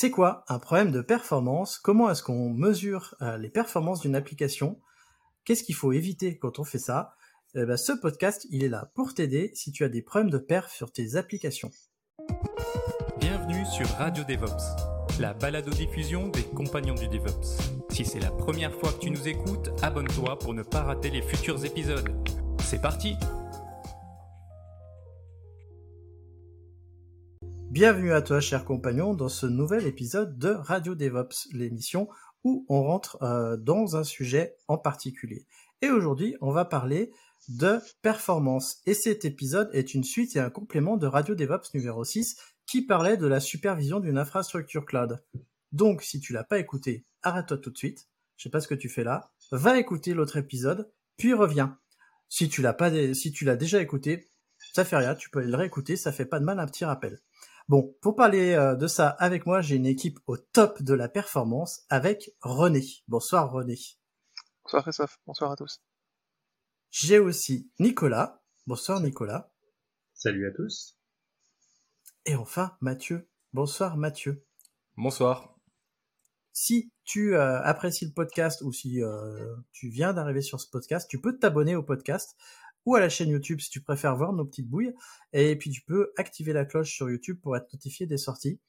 C'est quoi un problème de performance? Comment est-ce qu'on mesure euh, les performances d'une application? Qu'est-ce qu'il faut éviter quand on fait ça? Eh ben, Ce podcast, il est là pour t'aider si tu as des problèmes de perf sur tes applications. Bienvenue sur Radio DevOps, la balado-diffusion des compagnons du DevOps. Si c'est la première fois que tu nous écoutes, abonne-toi pour ne pas rater les futurs épisodes. C'est parti Bienvenue à toi, cher compagnon, dans ce nouvel épisode de Radio DevOps, l'émission où on rentre euh, dans un sujet en particulier. Et aujourd'hui, on va parler de performance. Et cet épisode est une suite et un complément de Radio DevOps numéro 6 qui parlait de la supervision d'une infrastructure cloud. Donc, si tu l'as pas écouté, arrête-toi tout de suite. Je sais pas ce que tu fais là. Va écouter l'autre épisode, puis reviens. Si tu l'as pas, si tu l'as déjà écouté, ça fait rien. Tu peux le réécouter. Ça fait pas de mal un petit rappel. Bon, pour parler euh, de ça avec moi, j'ai une équipe au top de la performance avec René. Bonsoir René. Bonsoir Christophe, bonsoir à tous. J'ai aussi Nicolas. Bonsoir Nicolas. Salut à tous. Et enfin Mathieu. Bonsoir Mathieu. Bonsoir. Si tu euh, apprécies le podcast ou si euh, tu viens d'arriver sur ce podcast, tu peux t'abonner au podcast ou à la chaîne YouTube si tu préfères voir nos petites bouilles. Et puis tu peux activer la cloche sur YouTube pour être notifié des sorties.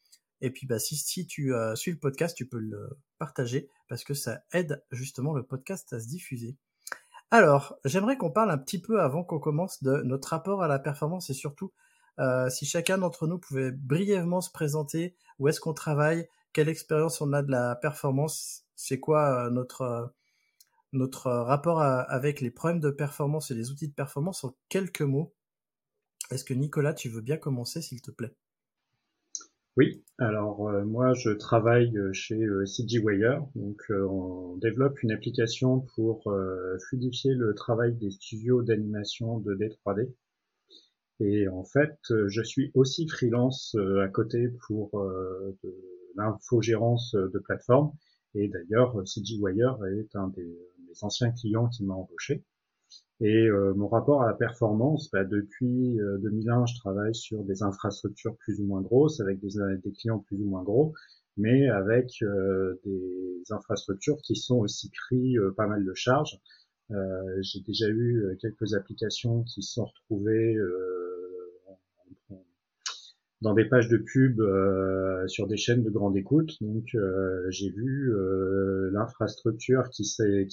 Et puis bah si, si tu euh, suis le podcast, tu peux le partager parce que ça aide justement le podcast à se diffuser. Alors, j'aimerais qu'on parle un petit peu avant qu'on commence de notre rapport à la performance et surtout euh, si chacun d'entre nous pouvait brièvement se présenter, où est-ce qu'on travaille, quelle expérience on a de la performance, c'est quoi euh, notre euh, notre rapport à, avec les problèmes de performance et les outils de performance en quelques mots. Est-ce que Nicolas, tu veux bien commencer, s'il te plaît? Oui, alors euh, moi je travaille chez euh, CGWire, donc euh, on développe une application pour fluidifier le travail des studios d'animation de D3D. Et en fait, je suis aussi freelance à côté pour l'infogérance de plateforme. Et d'ailleurs, CGWire est un des, anciens clients qui m'a embauché. Et euh, mon rapport à la performance, bah, depuis 2001, je travaille sur des infrastructures plus ou moins grosses, avec des, des clients plus ou moins gros, mais avec euh, des infrastructures qui sont aussi pris euh, pas mal de charges. J'ai déjà eu quelques applications qui sont retrouvées dans des pages de pub euh, sur des chaînes de grande écoute. Donc euh, j'ai vu euh, l'infrastructure qui s'est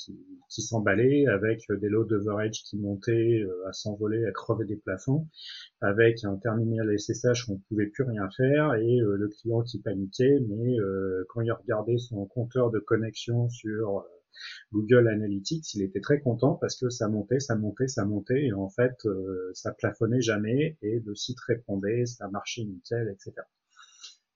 qui, s'emballait avec des lots d'overage qui montaient à s'envoler, à crever des plafonds, avec un terminal SSH où on pouvait plus rien faire et le client qui paniquait, mais quand il regardait son compteur de connexion sur Google Analytics, il était très content parce que ça montait, ça montait, ça montait, et en fait, euh, ça plafonnait jamais, et le site répondait, ça marchait nickel, etc.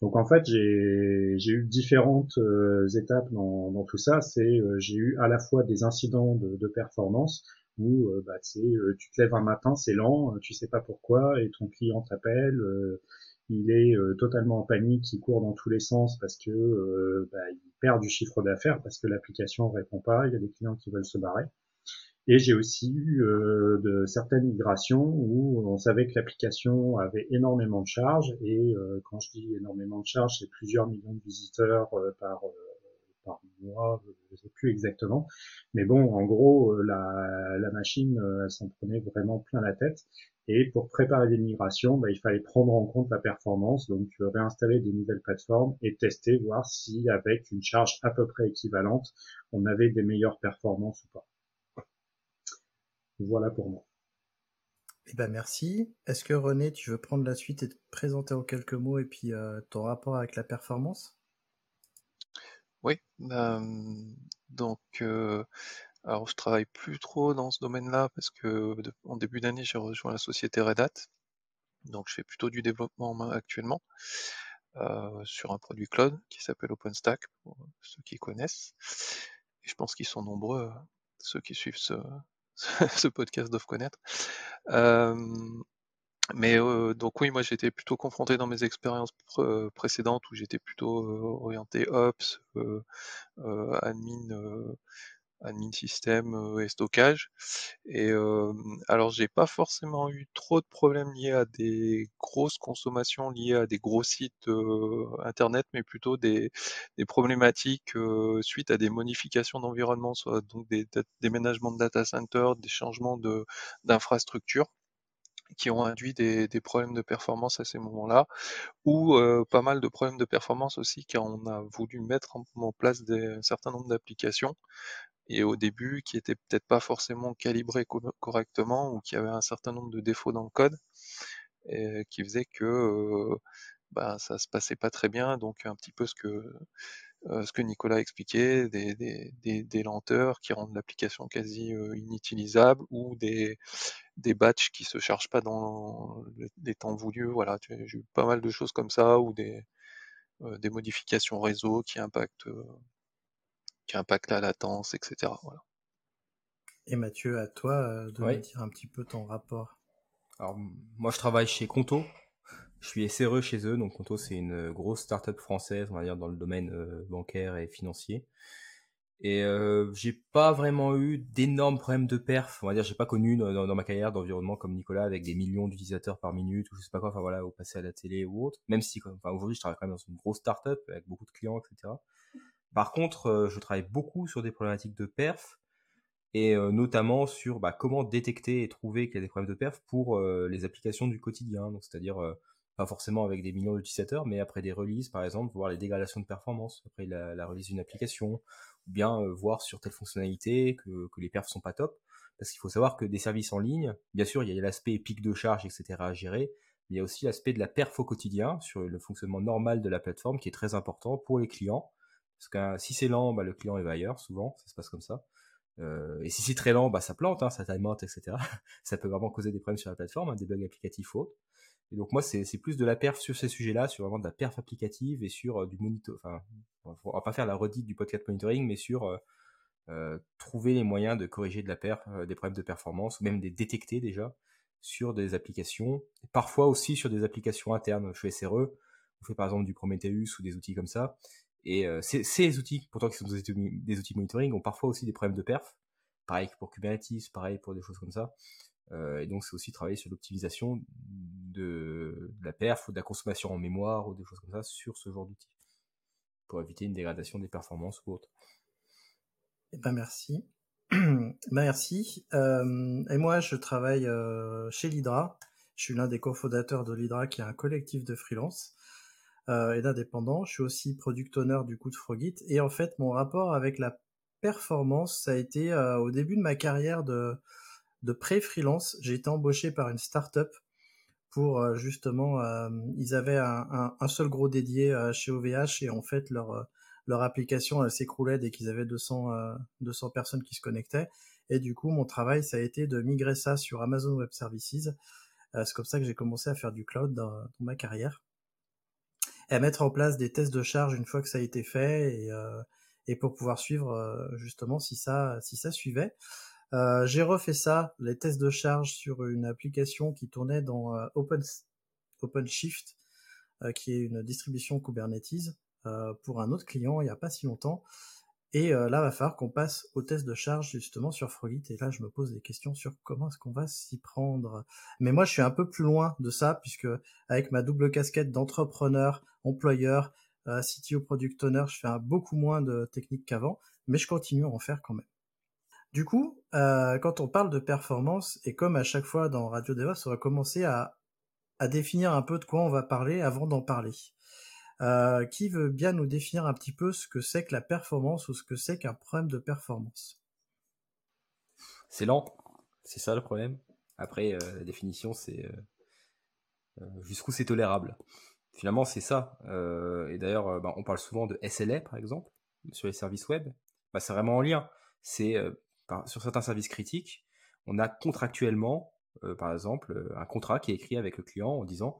Donc en fait, j'ai eu différentes euh, étapes dans, dans, tout ça. C'est euh, j'ai eu à la fois des incidents de, de performance où bah, tu te lèves un matin, c'est lent, tu sais pas pourquoi, et ton client t'appelle, il est euh, totalement en panique, il court dans tous les sens parce que euh, bah, il perd du chiffre d'affaires parce que l'application répond pas, il y a des clients qui veulent se barrer. Et j'ai aussi eu euh, de certaines migrations où on savait que l'application avait énormément de charges et quand je dis énormément de charges, c'est plusieurs millions de visiteurs par par mois, je sais plus exactement. Mais bon, en gros, la, la machine, elle s'en prenait vraiment plein la tête. Et pour préparer les migrations, bah, il fallait prendre en compte la performance, donc euh, réinstaller des nouvelles plateformes et tester, voir si avec une charge à peu près équivalente, on avait des meilleures performances ou pas. Voilà pour moi. Eh ben merci. Est-ce que René, tu veux prendre la suite et te présenter en quelques mots et puis euh, ton rapport avec la performance? Oui. Euh, donc alors, je travaille plus trop dans ce domaine-là parce que en début d'année, j'ai rejoint la société Red Hat. Donc je fais plutôt du développement actuellement sur un produit cloud qui s'appelle OpenStack, pour ceux qui connaissent. Et je pense qu'ils sont nombreux, ceux qui suivent ce podcast doivent connaître. Mais donc oui, moi j'étais plutôt confronté dans mes expériences précédentes où j'étais plutôt orienté Ops, admin admin système et stockage. Et alors j'ai pas forcément eu trop de problèmes liés à des grosses consommations liées à des gros sites internet, mais plutôt des, des problématiques suite à des modifications d'environnement, soit donc des déménagements de data center, des changements de d'infrastructures qui ont induit des, des, problèmes de performance à ces moments-là, ou pas mal de problèmes de performance aussi car on a voulu mettre en, place des, un certain nombre d'applications et au début qui était peut-être pas forcément calibré correctement ou qui avait un certain nombre de défauts dans le code et qui faisait que euh, bah, ça se passait pas très bien. Donc un petit peu ce que euh, ce que Nicolas expliquait des, des, des, des lenteurs qui rendent l'application quasi euh, inutilisable ou des des batchs qui se chargent pas dans les temps voulus voilà j'ai eu pas mal de choses comme ça ou des euh, des modifications réseau qui impactent qui impacte la latence, etc. Voilà. Et Mathieu, à toi euh, de me dire un petit peu ton rapport. Alors, moi, je travaille chez Conto. Je suis SRE chez eux. Donc, Conto, c'est une grosse start-up française, on va dire, dans le domaine euh, bancaire et financier. Et euh, j'ai pas vraiment eu d'énormes problèmes de perf. On va dire, j'ai pas connu dans, ma carrière d'environnement comme Nicolas avec des millions d'utilisateurs par minute ou je sais pas quoi. Enfin voilà, au passer à la télé ou autre. Même si, enfin, aujourd'hui, je travaille quand même dans une grosse start-up avec beaucoup de clients, etc. Par contre, euh, je travaille beaucoup sur des problématiques de perf et euh, notamment sur bah, comment détecter et trouver qu'il y a des problèmes de perf pour euh, les applications du quotidien. Donc, c'est-à-dire pas forcément avec des millions d'utilisateurs, mais après des releases, par exemple, voir les dégradations de performance après la, release d'une application, ou bien voir sur telle fonctionnalité que, les perfs sont pas top. Parce qu'il faut savoir que des services en ligne, bien sûr, il y a l'aspect pic de charge, etc. à gérer, mais il y a aussi l'aspect de la perf au quotidien sur le fonctionnement normal de la plateforme qui est très important pour les clients parce que si c'est lent, bah, le client il va ailleurs, souvent, ça se passe comme ça. Euh, et si c'est très lent, bah, ça plante, hein, ça timeout, etc. ça peut vraiment causer des problèmes sur la plateforme, hein, des bugs applicatifs ou. Et donc moi, c'est plus de la perf sur ces sujets-là, sur vraiment de la perf applicative et sur euh, du monitor. Enfin, on va pas faire la redite du podcast monitoring, mais sur euh, euh trouver les moyens de corriger de la perf, des problèmes de performance, ou même des détecter déjà sur des applications, parfois aussi sur des applications internes. Suis SRE, on fait par exemple du Prometheus ou des outils comme ça, et euh, ces, outils, pourtant qui sont des outils, des outils monitoring, ont parfois aussi des problèmes de perf. Pareil pour Kubernetes, pareil pour des choses comme ça. Euh, et donc c'est aussi travailler sur l'optimisation de, la perf ou de la consommation en mémoire ou des choses comme ça sur ce genre d'outils pour éviter une dégradation des performances ou autre. Eh ben merci. merci. Euh, et moi je travaille chez l'Hydra. Je suis l'un des cofondateurs de l'Hydra qui est un collectif de freelance euh, et d'indépendant. Je suis aussi product owner du coup de Frogit. Et en fait, mon rapport avec la performance, ça a été euh, au début de ma carrière de, de pré-freelance. J'ai été embauché par une startup pour euh, justement, ils avaient un, seul gros dédié chez OVH et en fait leur leur application elle s'écroulait dès qu'ils avaient 200 200 personnes qui se connectaient. Et du coup, mon travail, ça a été de migrer ça sur Amazon Web Services. c'est comme ça que j'ai commencé à faire du cloud dans ma carrière à mettre en place des tests de charge une fois que ça a été fait et, euh, et pour pouvoir suivre euh, justement si ça si ça suivait. Euh, j'ai refait ça, les tests de charge sur une application qui tournait dans Open OpenShift, qui est une distribution Kubernetes pour un autre client il n'y a pas si longtemps. Et euh, là, va falloir qu'on passe au test de charge justement sur Frogit. Et là, je me pose des questions sur comment est-ce qu'on va s'y prendre. Mais moi, je suis un peu plus loin de ça, puisque avec ma double casquette d'entrepreneur, employeur, euh, CTO product owner, je fais beaucoup moins de techniques qu'avant, mais je continue à en faire quand même. Du coup, euh, quand on parle de performance, et comme à chaque fois dans Radio DevOps, on va commencer à, définir un peu de quoi on va parler avant d'en parler. Euh, qui veut bien nous définir un petit peu ce que c'est que la performance ou ce que c'est qu'un problème de performance? C'est lent, c'est ça le problème. Après, euh, la définition, c'est jusqu'où c'est tolérable. Finalement, c'est ça. et d'ailleurs, bah, on parle souvent de SLA, par exemple, sur les services web. Bah, c'est vraiment en lien. C'est sur certains services critiques, on a contractuellement par exemple, un contrat qui est écrit avec le client en disant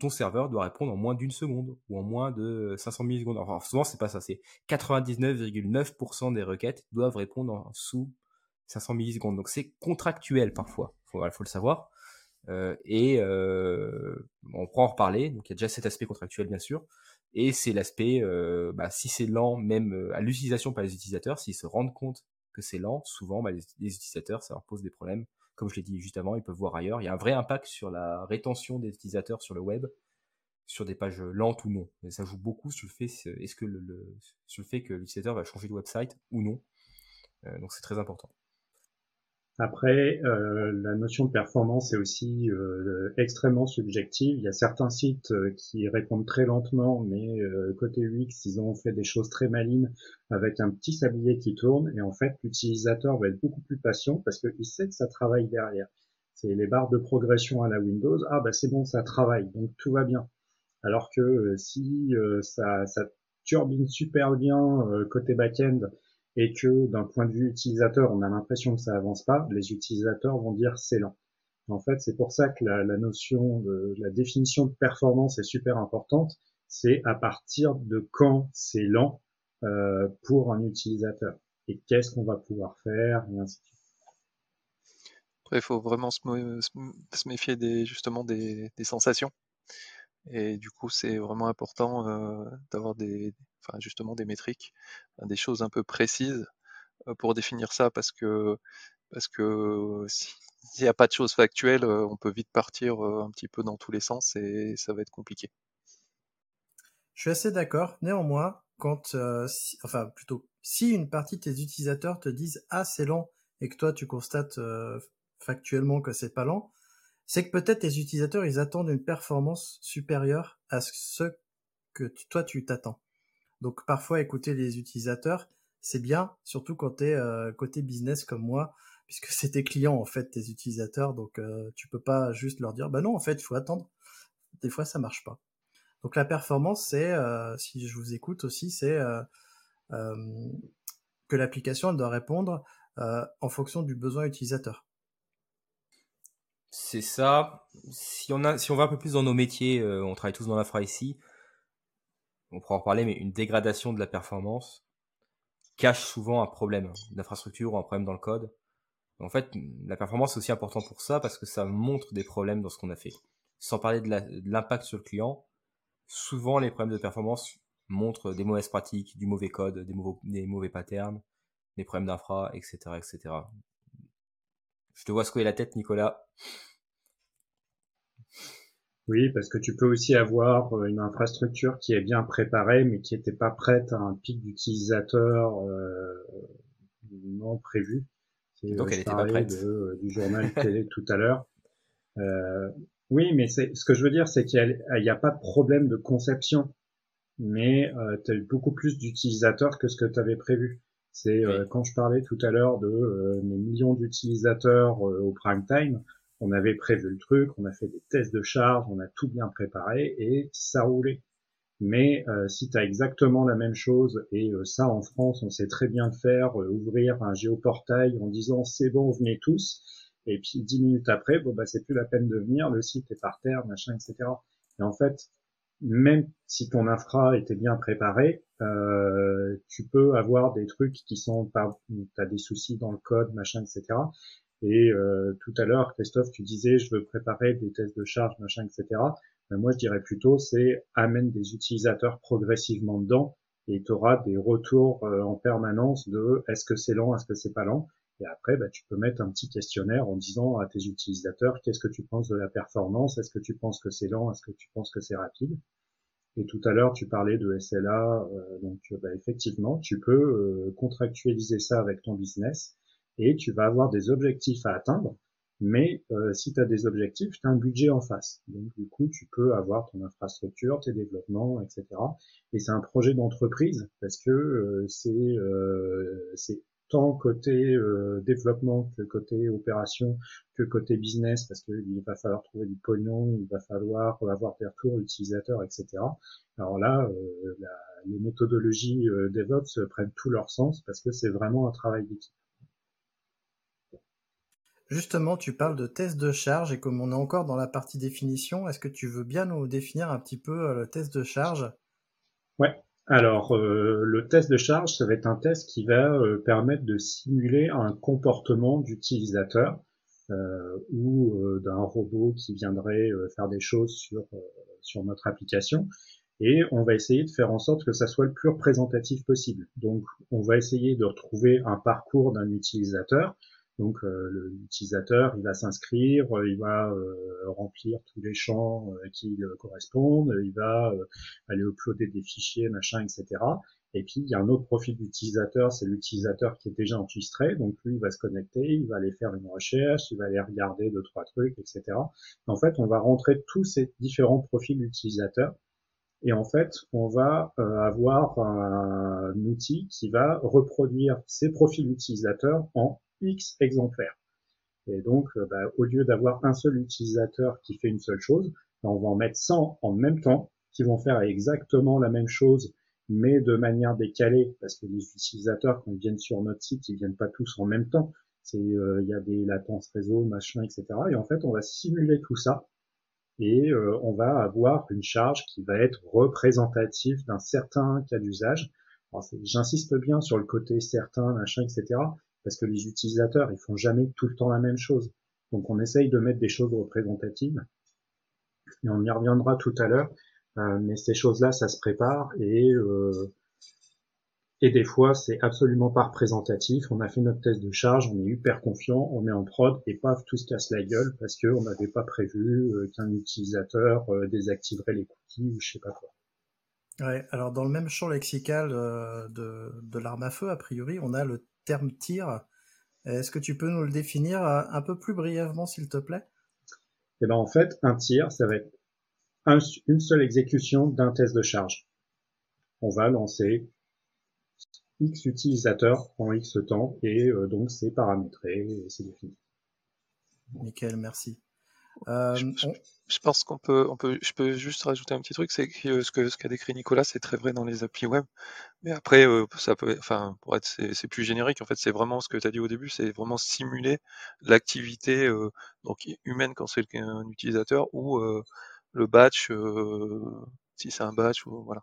ton serveur doit répondre en moins d'une seconde ou en moins de 500 millisecondes. Alors souvent c'est pas ça, c'est 99,9% des requêtes doivent répondre en sous 500 millisecondes. Donc c'est contractuel parfois, il faut le savoir. Euh, et euh, on pourra en reparler. Donc il y a déjà cet aspect contractuel bien sûr, et c'est l'aspect euh, bah, si c'est lent même à l'utilisation par les utilisateurs, s'ils se rendent compte que c'est lent, souvent bah, les, utilisateurs ça leur pose des problèmes comme je l'ai dit juste avant, ils peuvent voir ailleurs. Il y a un vrai impact sur la rétention des utilisateurs sur le web, sur des pages lentes ou non. Ça joue beaucoup sur le fait, est-ce que sur le fait que l'utilisateur va changer de website ou non. Euh, donc c'est très important. Après, euh, la notion de performance est aussi euh, extrêmement subjective. Il y a certains sites euh, qui répondent très lentement, mais côté UX, ils ont fait des choses très malines avec un petit sablier qui tourne, et en fait, l'utilisateur va être beaucoup plus patient parce qu'il sait que ça travaille derrière. C'est les barres de progression à la Windows. Ah bah c'est bon, ça travaille, donc tout va bien. Alors que si ça, ça turbine super bien côté back-end, et que d'un point de vue utilisateur, on a l'impression que ça avance pas, les utilisateurs vont dire c'est lent. En fait, c'est pour ça que la, notion de la définition de performance est super importante. C'est à partir de quand c'est lent euh, pour un utilisateur et qu'est-ce qu'on va pouvoir faire et ainsi de suite. Après, il faut vraiment se, méfier des, justement des, sensations. Et du coup, c'est vraiment important euh, d'avoir des, enfin justement des métriques, des choses un peu précises pour définir ça, parce que parce que s'il n'y a pas de choses factuelles, on peut vite partir un petit peu dans tous les sens et ça va être compliqué. Je suis assez d'accord. Néanmoins, quand, enfin plutôt, si une partie de tes utilisateurs te disent ah c'est lent et que toi tu constates factuellement que c'est pas lent, c'est que peut-être tes utilisateurs ils attendent une performance supérieure à ce que toi tu t'attends. Donc parfois écouter les utilisateurs, c'est bien, surtout quand tu es euh, côté business comme moi, puisque c'est tes clients en fait, tes utilisateurs, donc euh, tu peux pas juste leur dire bah non en fait il faut attendre. Des fois ça marche pas. Donc la performance c'est, euh, si je vous écoute aussi, c'est que l'application elle doit répondre en fonction du besoin utilisateur. C'est ça. Si on va un peu plus dans nos métiers, on travaille tous dans l'infra ici on pourra en reparler, mais une dégradation de la performance cache souvent un problème d'infrastructure ou un problème dans le code. En fait, la performance est aussi importante pour ça parce que ça montre des problèmes dans ce qu'on a fait. Sans parler de l'impact sur le client, souvent les problèmes de performance montrent des mauvaises pratiques, du mauvais code, des, des mauvais patterns, des problèmes d'infra, etc., etc. Je te vois secouer la tête, Nicolas. Oui, parce que tu peux aussi avoir euh, une infrastructure qui est bien préparée, mais qui n'était pas prête à un pic d'utilisateurs euh, non prévu. Donc euh, elle était pas prête. du journal télé tout à l'heure. Euh, oui, mais ce que je veux dire, c'est qu'il n'y a, pas de problème de conception, mais euh, tu as eu beaucoup plus d'utilisateurs que ce que tu avais prévu. C'est quand je parlais tout à l'heure de mes millions d'utilisateurs au prime time on avait prévu le truc, on a fait des tests de charge, on a tout bien préparé et ça roulait. Mais euh, si tu as exactement la même chose, et euh, ça en France on sait très bien le faire, euh, ouvrir un géoportail en disant c'est bon, venez tous, et puis dix minutes après, bon bah c'est plus la peine de venir, le site est par terre, machin, etc. Et en fait, même si ton infra était bien préparé, tu peux avoir des trucs qui sont pas, t'as des soucis dans le code, machin, etc. Et euh, tout à l'heure, Christophe, tu disais, je veux préparer des tests de charge, machin, etc. Ben, moi, je dirais plutôt, c'est amène des utilisateurs progressivement dedans et tu auras des retours euh, en permanence de est-ce que c'est lent, est-ce que c'est pas lent. Et après, ben, tu peux mettre un petit questionnaire en disant à tes utilisateurs qu'est-ce que tu penses de la performance, est-ce que tu penses que c'est lent, est-ce que tu penses que c'est rapide? Et tout à l'heure, tu parlais de SLA, euh, donc ben, effectivement, tu peux contractualiser ça avec ton business et tu vas avoir des objectifs à atteindre. Mais euh, si tu as des objectifs, tu as un budget en face. Donc du coup, tu peux avoir ton infrastructure, tes développements, etc. Et c'est un projet d'entreprise parce que euh, c'est euh, c'est tant côté développement que côté opération que côté business parce qu'il va falloir trouver du pognon, il va falloir avoir des retours utilisateurs, etc. Alors là, les méthodologies DevOps prennent tout leur sens parce que c'est vraiment un travail d'équipe. Justement, tu parles de test de charge et comme on est encore dans la partie définition, est-ce que tu veux bien nous définir un petit peu euh, le test de charge? Ouais. Alors, euh, le test de charge, ça va être un test qui va euh, permettre de simuler un comportement d'utilisateur ou d'un robot qui viendrait faire des choses sur, sur notre application. Et on va essayer de faire en sorte que ça soit le plus représentatif possible. Donc, on va essayer de retrouver un parcours d'un utilisateur donc euh, l'utilisateur, il va s'inscrire, euh, il va euh, remplir tous les champs qui correspondent, il va aller uploader des fichiers, machin, etc. Et puis il y a un autre profil d'utilisateur, c'est l'utilisateur qui est déjà enregistré. Donc lui, il va se connecter, il va aller faire une recherche, il va aller regarder deux trois trucs, etc. En fait, on va rentrer tous ces différents profils d'utilisateurs. Et en fait, on va avoir un outil qui va reproduire ces profils d'utilisateurs en X exemplaires. Et donc, euh, bah, au lieu d'avoir un seul utilisateur qui fait une seule chose, bah, on va en mettre 100 en même temps, qui vont faire exactement la même chose, mais de manière décalée, parce que les utilisateurs, quand ils viennent sur notre site, ils viennent pas tous en même temps. C'est, euh, il y a des latences réseau, machin, etc. Et en fait, on va simuler tout ça, et euh, on va avoir une charge qui va être représentative d'un certain cas d'usage. J'insiste bien sur le côté certain, machin, etc parce que les utilisateurs, ils font jamais tout le temps la même chose. Donc on essaye de mettre des choses représentatives, et on y reviendra tout à l'heure, euh, mais ces choses-là, ça se prépare, et, euh, et des fois, c'est absolument pas représentatif. On a fait notre test de charge, on est hyper confiant, on est en prod, et paf, tout se casse la gueule, parce qu'on n'avait pas prévu euh, qu'un utilisateur désactiverait les cookies, ou je sais pas quoi. Ouais, alors dans le même champ lexical de, de l'arme à feu, a priori, on a le terme tir. Est-ce que tu peux nous le définir euh, un peu plus brièvement, s'il te plaît? Eh ben, en fait, un tir, ça va être une seule exécution d'un test de charge. On va lancer X utilisateurs en X temps et euh, donc c'est paramétré et c'est défini. Nickel, merci. Euh, je, pense qu'on peut, on peut, je peux juste rajouter un petit truc, c'est que ce que ce qu'a décrit Nicolas, c'est très vrai dans les applis web. Mais après, euh, ça peut, enfin, pour être, c'est plus générique. En fait, c'est vraiment ce que tu as dit au début, c'est vraiment simuler l'activité euh, donc humaine quand c'est un utilisateur ou le batch si c'est un batch ou voilà.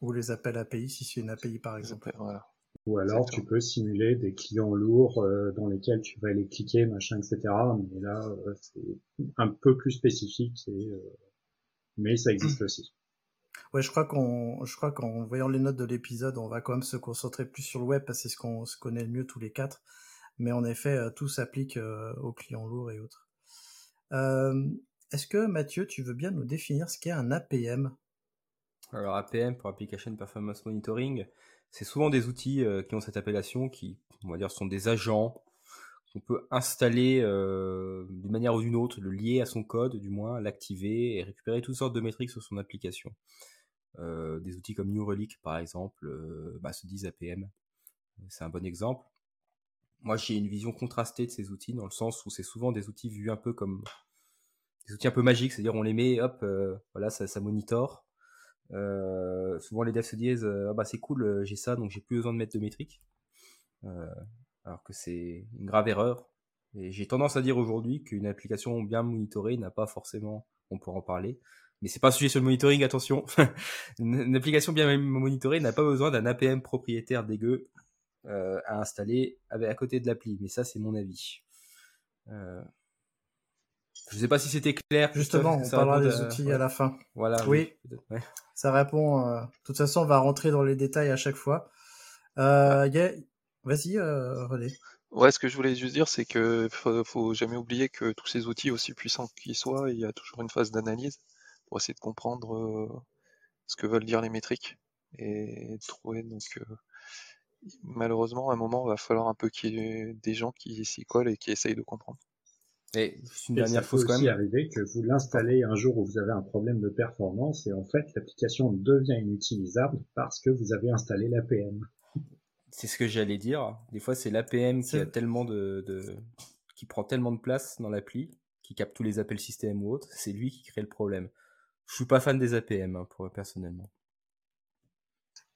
Ou les appels API si c'est une API par exemple. voilà. Ou alors tu peux simuler des clients lourds euh, dans lesquels tu vas aller cliquer, machin, etc. Mais là, euh, c'est un peu plus spécifique, euh, mais ça existe aussi. Ouais, je crois qu'on, je crois qu'en voyant les notes de l'épisode, on va quand même se concentrer plus sur le web parce que c'est ce qu'on se connaît le mieux tous les quatre. Mais en effet, tout s'applique aux clients lourds et autres. Est-ce que Mathieu, tu veux bien nous définir ce qu'est un APM Alors APM pour Application Performance Monitoring, c'est souvent des outils euh, qui ont cette appellation, qui, on va dire, sont des agents qu'on peut installer euh, d'une manière ou d'une autre, le lier à son code, du moins, l'activer et récupérer toutes sortes de métriques sur son application. Euh, des outils comme New Relic, par exemple, bah, se disent APM. C'est un bon exemple. Moi, j'ai une vision contrastée de ces outils, dans le sens où c'est souvent des outils vus un peu comme des outils un peu magiques, c'est-à-dire on les met, hop, voilà, ça, ça monitore. Euh, souvent les devs se disent euh, ah bah c'est cool euh, j'ai ça donc j'ai plus besoin de mettre de métriques alors que c'est une grave erreur. Et j'ai tendance à dire aujourd'hui qu'une application bien monitorée n'a pas forcément on pourra en parler mais c'est pas un sujet sur le monitoring attention. Une, application bien monitorée n'a pas besoin d'un APM propriétaire dégueu à installer à côté de l'appli. Mais ça c'est mon avis je sais pas si c'était clair. Justement, on parlera des outils à la fin. Voilà. Oui. Ça répond. Euh, de toute façon, on va rentrer dans les détails à chaque fois. Euh, Vas-y, euh, René. Ouais, ce que je voulais juste dire, c'est que faut, faut jamais oublier que tous ces outils, aussi puissants qu'ils soient, il y a toujours une phase d'analyse pour essayer de comprendre euh, ce que veulent dire les métriques et trouver. Donc, malheureusement, à un moment, il va falloir un peu qu'il y ait des gens qui s'y collent et qui essayent de comprendre. Et une dernière fois, quand même. arriver que vous l'installez un jour où vous avez un problème de performance et en fait l'application devient inutilisable parce que vous avez installé l'APM. C'est ce que j'allais dire. Des fois, c'est l'APM qui a tellement de, qui prend tellement de place dans l'appli, qui capte tous les appels système ou autres. C'est lui qui crée le problème. Je suis pas fan des APM hein, pour personnellement.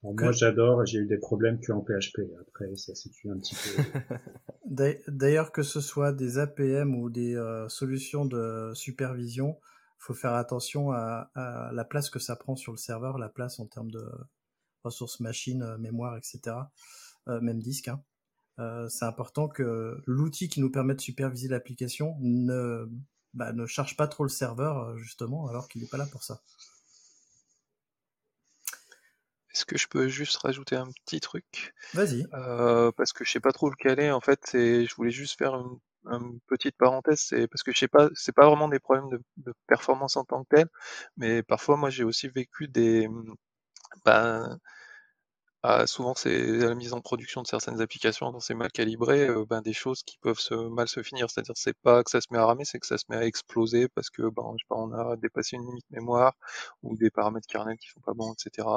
Moi, j'adore, j'ai eu des problèmes que en PHP. Après, ça situe un petit peu. D'ailleurs, que ce soit des APM ou des euh, solutions de supervision, faut faire attention à, la place que ça prend sur le serveur, la place en termes de ressources machines, euh, mémoire, etc. Euh, même disque. Hein. c'est important que l'outil qui nous permet de superviser l'application ne, bah, ne charge pas trop le serveur, justement, alors qu'il n'est pas là pour ça. Est-ce que je peux juste rajouter un petit truc? Vas-y. Euh, parce que je sais pas trop le caler en fait, et je voulais juste faire une, petite parenthèse, c'est parce que je sais pas, c'est pas vraiment des problèmes de, performance en tant que tel, mais parfois moi j'ai aussi vécu des, ben, ah, souvent, c'est la mise en production de certaines applications quand c'est mal calibré, euh, ben, des choses qui peuvent se, mal se finir. C'est-à-dire, c'est pas que ça se met à ramer, c'est que ça se met à exploser parce que, ben, je sais pas, on a dépassé une limite mémoire ou des paramètres kernel qui sont pas bons, etc.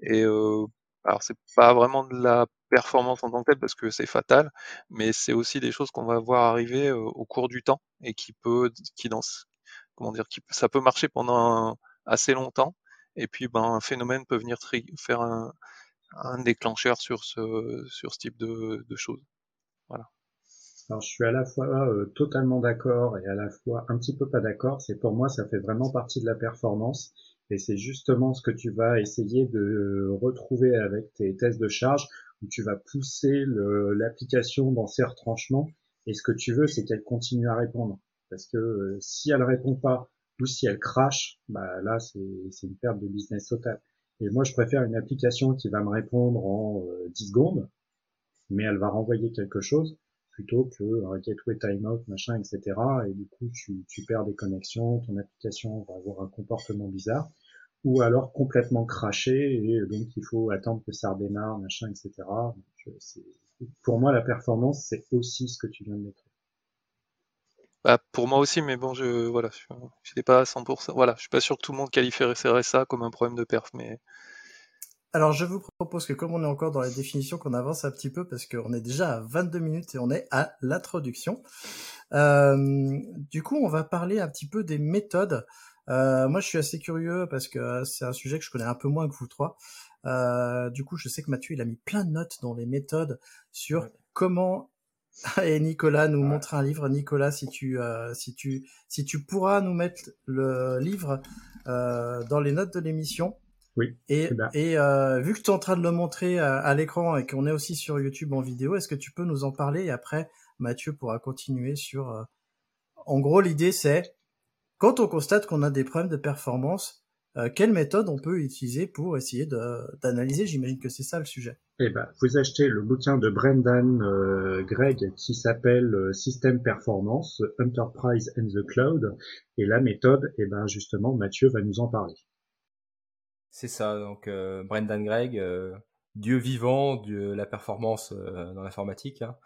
Et euh, alors, c'est pas vraiment de la performance en tant que telle parce que c'est fatal, mais c'est aussi des choses qu'on va voir arriver euh, au cours du temps et qui peut, qui dans, comment dire, qui, ça peut marcher pendant assez longtemps. Et puis, ben, un phénomène peut venir faire un, un déclencheur sur ce, sur ce type de, de choses. Voilà. Alors je suis à la fois euh, totalement d'accord et à la fois un petit peu pas d'accord. C'est pour moi ça fait vraiment partie de la performance et c'est justement ce que tu vas essayer de retrouver avec tes tests de charge où tu vas pousser l'application dans ses retranchements et ce que tu veux c'est qu'elle continue à répondre parce que euh, si elle répond pas ou si elle crache, bah là c'est une perte de business totale. Et moi, je préfère une application qui va me répondre en 10 euh, secondes, mais elle va renvoyer quelque chose, plutôt que un gateway timeout, machin, etc. Et du coup, tu, tu perds des connexions, ton application va avoir un comportement bizarre, ou alors complètement craché, et donc il faut attendre que ça redémarre, machin, etc. Pour moi, la performance, c'est aussi ce que tu viens de mettre. Bah, pour moi aussi, mais bon, je voilà, je n'étais pas à 100%. Voilà, je suis pas sûr que tout le monde qualifierait ça comme un problème de perf, mais. Alors, je vous propose que comme on est encore dans la définition, qu'on avance un petit peu parce qu'on est déjà à 22 minutes et on est à l'introduction. Euh, du coup, on va parler un petit peu des méthodes. Euh, moi, je suis assez curieux parce que c'est un sujet que je connais un peu moins que vous trois. Euh, du coup, je sais que Mathieu, il a mis plein de notes dans les méthodes sur comment Et Nicolas nous montre un livre. Nicolas, si tu, euh, si tu, si tu pourras nous mettre le livre euh, dans les notes de l'émission. Oui. Et, et euh, vu que tu es en train de le montrer à, l'écran et qu'on est aussi sur YouTube en vidéo, est-ce que tu peux nous en parler? Et après, Mathieu pourra continuer sur. En gros, l'idée c'est quand on constate qu'on a des problèmes de performance, euh, quelle méthode on peut utiliser pour essayer d'analyser J'imagine que c'est ça le sujet. Eh ben, vous achetez le bouquin de Brendan euh, Gregg qui s'appelle euh, System Performance, Enterprise and the Cloud, et la méthode, eh ben justement, Mathieu va nous en parler. C'est ça, donc Brendan Gregg, dieu vivant de la performance dans l'informatique, hein,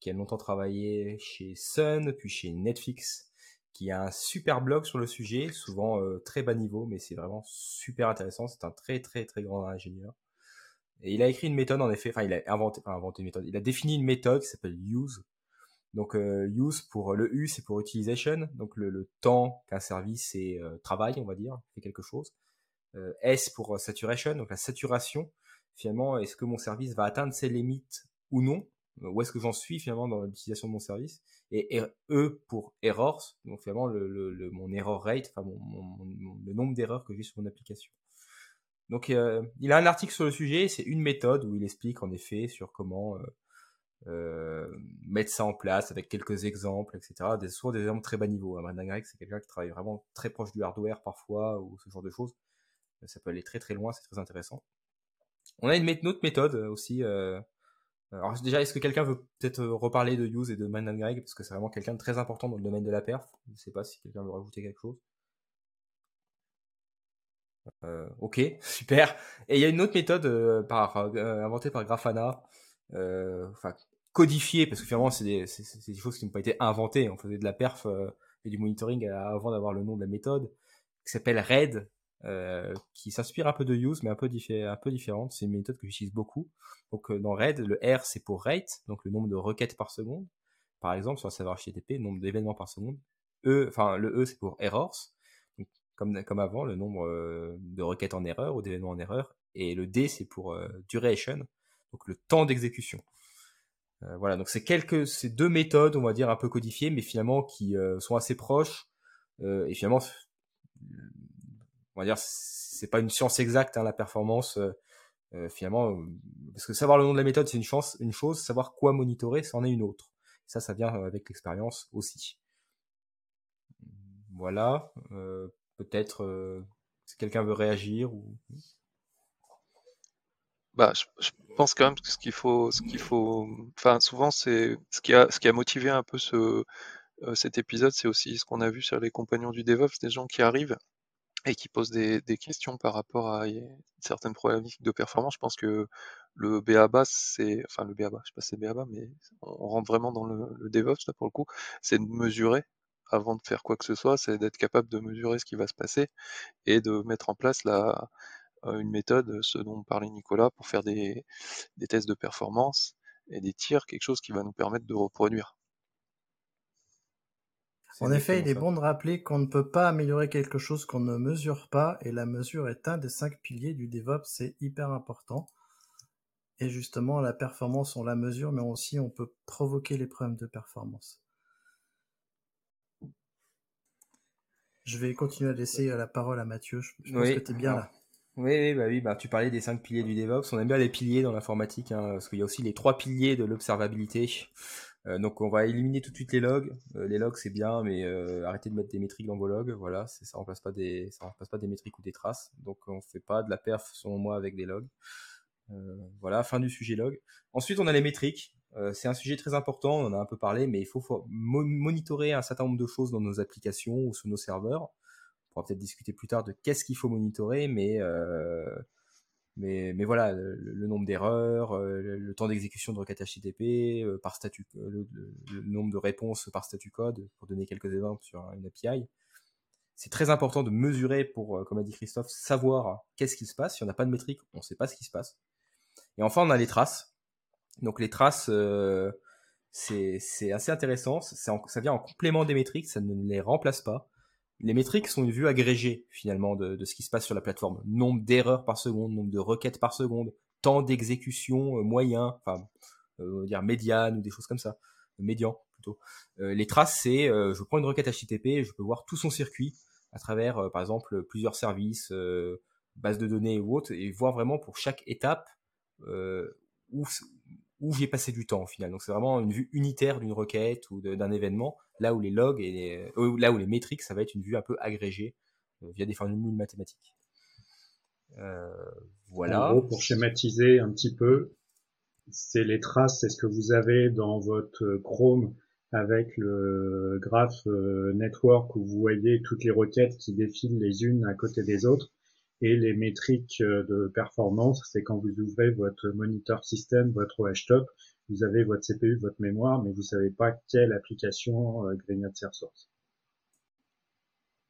qui a longtemps travaillé chez Sun, puis chez Netflix, qui a un super blog sur le sujet, souvent euh, très bas niveau, mais c'est vraiment super intéressant. C'est un très très très grand ingénieur. Et il a écrit une méthode en effet, enfin il a inventé, enfin, inventé une méthode, il a défini une méthode qui s'appelle use. Donc euh, use pour le U c'est pour utilisation, donc le, temps qu'un service est euh, travail on va dire, fait quelque chose. S pour saturation, donc la saturation. Finalement, est-ce que mon service va atteindre ses limites ou non? Où est-ce que j'en suis finalement dans l'utilisation de mon service et E pour errors, donc finalement le, le, mon error rate, enfin mon, le nombre d'erreurs que j'ai sur mon application. Donc euh, il a un article sur le sujet, c'est une méthode où il explique en effet sur comment euh, euh, mettre ça en place avec quelques exemples, etc. Des, souvent des exemples très bas niveau. Hein. C'est quelqu'un qui travaille vraiment très proche du hardware parfois ou ce genre de choses. Ça peut aller très très loin, c'est très intéressant. On a une, autre méthode aussi alors déjà, est-ce que quelqu'un veut peut-être euh, reparler de Use et de Man Greg? Parce que c'est vraiment quelqu'un de très important dans le domaine de la perf. Je ne sais pas si quelqu'un veut rajouter quelque chose. Euh, ok, super. Et il y a une autre méthode euh, par, inventée par Grafana, enfin codifiée parce que finalement c'est des, des, choses qui n'ont pas été inventées. On faisait de la perf et du monitoring avant d'avoir le nom de la méthode, qui s'appelle RAID, euh, qui s'inspire un peu de use, mais un peu, un peu différente. C'est une méthode que j'utilise beaucoup. Donc euh, dans RAID, le R c'est pour rate, donc le nombre de requêtes par seconde. Par exemple, sur un serveur HTTP, le nombre d'événements par seconde. E, enfin le E c'est pour errors, donc, comme, comme avant, le nombre euh, de requêtes en erreur ou d'événements en erreur. et le D c'est pour duration, donc le temps d'exécution. voilà, donc c'est quelques, ces deux méthodes, on va dire un peu codifiées, mais finalement qui sont assez proches et finalement, on va dire c'est pas une science exacte hein, la performance. finalement, parce que savoir le nom de la méthode c'est une chance, une chose, savoir quoi monitorer c'en est une autre. Ça, ça vient avec l'expérience aussi. Voilà. Euh, peut-être euh, si quelqu'un veut réagir ou. Bah, je, pense quand même que ce qu'il faut, ce qu'il faut, enfin souvent c'est ce qui a, ce qui a motivé un peu ce, euh, cet épisode, c'est aussi ce qu'on a vu sur les compagnons du DevOps, des gens qui arrivent et qui posent des, des questions par rapport à certaines problématiques de performance. Je pense que le BABA, c'est, enfin le BABA, je sais pas si c'est BABA, mais on rentre vraiment dans le, le DevOps là pour le coup, c'est de mesurer avant de faire quoi que ce soit, c'est d'être capable de mesurer ce qui va se passer et de mettre en place la, euh, une méthode, ce dont parlait Nicolas, pour faire des, des tests de performance et des tirs, quelque chose qui va nous permettre de reproduire. En effet, il est bon de rappeler qu'on ne peut pas améliorer quelque chose qu'on ne mesure pas, et la mesure est un des cinq piliers du DevOps, c'est hyper important. Et justement, la performance, on la mesure, mais aussi on peut provoquer les problèmes de performance. Je vais continuer à laisser la parole à Mathieu. Je, pense que tu es bien là. Oui, bah oui, bah tu parlais des cinq piliers du DevOps. On aime bien les piliers dans l'informatique, hein, parce qu'il y a aussi les trois piliers de l'observabilité. Euh, donc on va éliminer tout de suite les logs. Euh, les logs c'est bien, mais euh, arrêtez de mettre des métriques dans vos logs. Voilà, ça remplace pas remplace pas des métriques ou des traces. Donc on fait pas de la perf selon moi avec des logs. voilà, fin du sujet log. Ensuite on a les métriques. C'est un sujet très important, on en a un peu parlé, mais il faut, monitorer un certain nombre de choses dans nos applications ou sur nos serveurs. On pourra peut-être discuter plus tard de qu'est-ce qu'il faut monitorer, mais, mais, mais voilà, le, nombre d'erreurs, euh, le, temps d'exécution de requêtes HTTP, par statut, le, nombre de réponses par statut code, pour donner quelques exemples sur une API. C'est très important de mesurer pour, comme a dit Christophe, savoir qu'est-ce qui se passe. Si on n'a pas de métrique, on ne sait pas ce qui se passe. Et enfin, on a les traces. Donc les traces, euh, c'est assez intéressant. ça vient en complément des métriques, ça ne les remplace pas. Les métriques sont une vue agrégée finalement de, ce qui se passe sur la plateforme. Nombre d'erreurs par seconde, nombre de requêtes par seconde, temps d'exécution euh, moyen, enfin euh, dire médiane ou des choses comme ça, médian plutôt. les traces, c'est je prends une requête HTTP et je peux voir tout son circuit à travers par exemple plusieurs services, bases de données ou autres, et voir vraiment pour chaque étape où, où j'ai passé du temps au final. Donc c'est vraiment une vue unitaire d'une requête ou d'un événement, là où les logs et euh, là où les métriques, ça va être une vue un peu agrégée euh, via des formules mathématiques. Euh, voilà. En gros, pour schématiser un petit peu, c'est les traces, c'est ce que vous avez dans votre Chrome avec le graphe network où vous voyez toutes les requêtes qui défilent les unes à côté des autres. Et les métriques euh, de performance, c'est quand vous ouvrez votre monitor système, votre OHTOP, vous avez votre CPU, votre mémoire, mais vous savez pas quelle application euh, grignote ces ressources.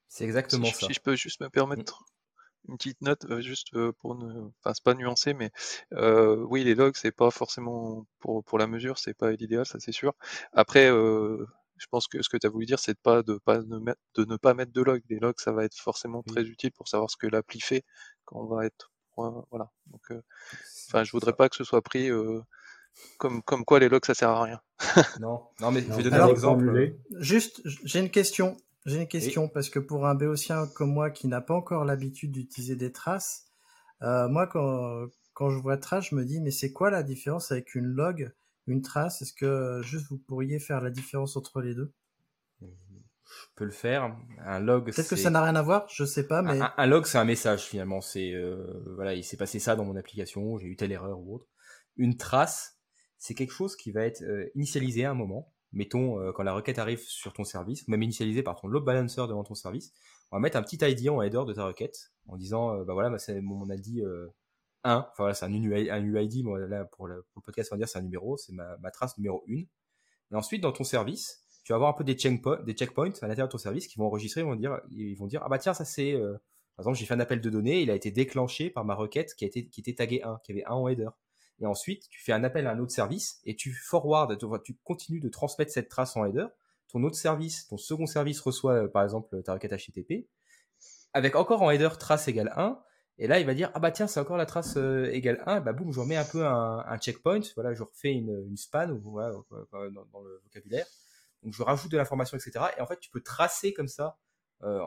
C'est exactement ça. Si je peux juste me permettre une petite note, euh, juste pour ne, enfin c'est pas nuancé, mais euh, oui les logs c'est pas forcément pour pour la mesure, c'est pas l'idéal, ça c'est sûr. Après, euh, je pense que ce que tu as voulu dire, c'est de pas de pas ne, mettre, de ne pas mettre de log. Les logs, ça va être forcément très utile pour savoir ce que l'appli fait quand on va être voilà. Donc, euh, enfin, je voudrais pas que ce soit pris euh, comme comme quoi les logs ça sert à rien. non, non, mais je vais donner un exemple. Juste, j'ai une question. J'ai une question parce que pour un béotien comme moi qui n'a pas encore l'habitude d'utiliser des traces, euh, moi quand quand je vois trace, je me dis mais c'est quoi la différence avec une log une trace. Est-ce que juste vous pourriez faire la différence entre les deux? Je peux le faire. Un log. Peut-être que ça n'a rien à voir, je sais pas, mais un, log c'est un message finalement. C'est euh, voilà, il s'est passé ça dans mon application, j'ai eu telle erreur ou autre. Une trace, c'est quelque chose qui va être euh, initialisé à un moment. Mettons euh, quand la requête arrive sur ton service, ou même initialisé par ton load balancer devant ton service, on va mettre un petit ID en header de ta requête en disant bah voilà, bah, c'est mon ID 1, enfin c'est un, UID, là, pour, le, podcast, on va dire c'est un numéro, c'est ma, trace numéro 1. Et ensuite, dans ton service, tu vas avoir un peu des, checkpoints, des checkpoints à l'intérieur de ton service qui vont enregistrer, ils vont dire, ils vont dire ah bah tiens, ça c'est, euh, par exemple, j'ai fait un appel de données, il a été déclenché par ma requête qui, a été, qui était tagué 1, qui avait 1 en header. Et ensuite, tu fais un appel à un autre service et tu forward, tu, continues de transmettre cette trace en header. Ton autre service, ton second service reçoit, euh, par exemple, ta requête HTTP avec encore en header trace égale 1 Et là, il va dire, ah bah tiens, c'est encore la trace euh, égale 1, bah boum, je remets un peu un, un checkpoint, voilà, je refais une, une span voilà, dans, dans, le vocabulaire. Donc je rajoute de l'information, etc. Et en fait, tu peux tracer comme ça, euh,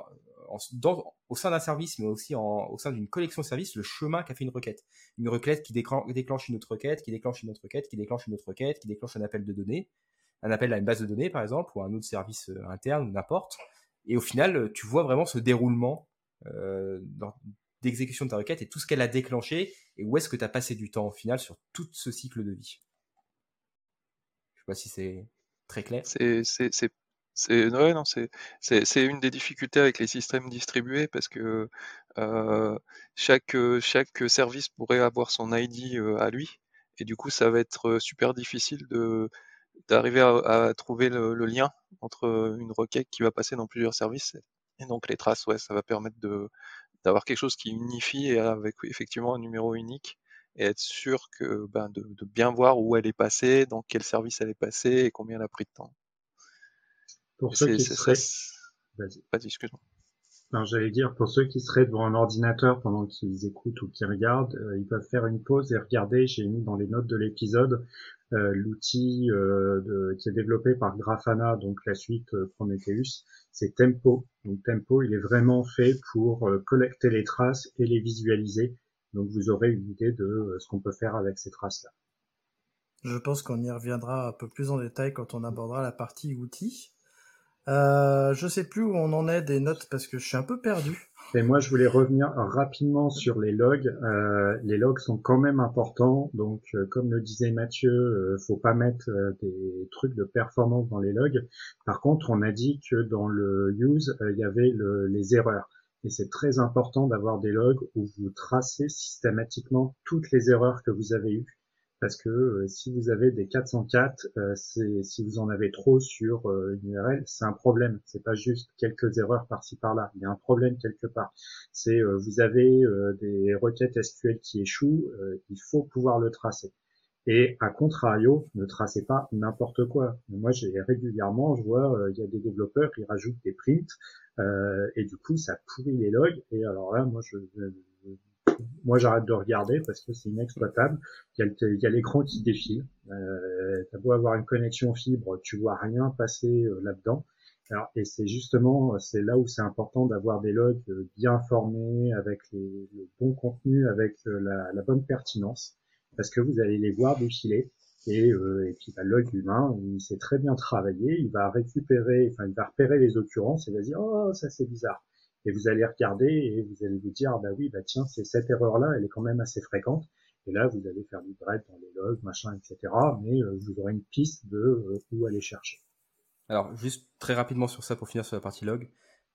dans, au sein d'un service, mais aussi en, au sein d'une collection de services, le chemin qu'a fait une requête. Une requête qui déclenche une autre requête, qui déclenche une autre requête, qui déclenche une autre requête, qui déclenche un appel de données, un appel à une base de données, par exemple, ou un autre service euh, interne, n'importe. Et au final, tu vois vraiment ce déroulement euh, dans, d'exécution de ta requête et tout ce qu'elle a déclenché et où est-ce que tu as passé du temps au final sur tout ce cycle de vie? Je sais pas si c'est très clair. C'est ouais, non, c'est une des difficultés avec les systèmes distribués parce que euh, chaque chaque service pourrait avoir son ID euh, à lui et du coup ça va être super difficile de d'arriver à, à, trouver le, le, lien entre une requête qui va passer dans plusieurs services et donc les traces ouais ça va permettre de d'avoir quelque chose qui unifie et avec effectivement un numéro unique et être sûr que ben, de, de, bien voir où elle est passée, dans quel service elle est passée et combien elle a pris de temps. Pour ceux qui seraient... Vas-y, excuse-moi. Non, j'allais dire, pour ceux qui seraient devant un ordinateur pendant qu'ils écoutent ou qu'ils regardent, euh, ils peuvent faire une pause et regarder, j'ai mis dans les notes de l'épisode, l'outil euh, qui est développé par Grafana, donc la suite euh, Prometheus, c'est Tempo. Donc Tempo, il est vraiment fait pour euh, collecter les traces et les visualiser. Donc vous aurez une idée de euh, ce qu'on peut faire avec ces traces-là. Je pense qu'on y reviendra un peu plus en détail quand on abordera la partie outils. Euh, je sais plus où on en est des notes parce que je suis un peu perdu. Et moi, je voulais revenir rapidement sur les logs. Euh, les logs sont quand même importants. Donc, euh, comme le disait Mathieu, euh, faut pas mettre euh, des trucs de performance dans les logs. Par contre, on a dit que dans le use, il y avait le, les erreurs. Et c'est très important d'avoir des logs où vous tracez systématiquement toutes les erreurs que vous avez eues parce que euh, si vous avez des 404, euh, si vous en avez trop sur euh, une URL, c'est un problème. C'est pas juste quelques erreurs par-ci par-là. Il y a un problème quelque part. C'est vous avez des requêtes SQL qui échouent, il faut pouvoir le tracer. Et à contrario, ne tracez pas n'importe quoi. Moi, j'ai régulièrement, je vois, il y a des développeurs qui rajoutent des prints, et du coup, ça pourrit les logs. Et alors là, moi, je, moi j'arrête de regarder parce que c'est inexploitable. Il y a l'écran qui défile. Euh, T'as beau avoir une connexion fibre, tu vois rien passer euh, là-dedans. Et c'est justement, c'est là où c'est important d'avoir des logs euh, bien formés, avec le bon contenu, avec euh, la, bonne pertinence, parce que vous allez les voir défiler. Et, euh, et puis bah, le humain, il sait très bien travailler, il va récupérer, enfin il va repérer les occurrences et va dire oh ça c'est bizarre et vous allez regarder et vous allez vous dire, ah bah oui, bah tiens, c'est cette erreur-là, elle est quand même assez fréquente. Et là, vous allez faire du bread dans les logs, machin, etc. Mais euh, vous aurez une piste de euh, où aller chercher. Alors, juste très rapidement sur ça pour finir sur la partie log.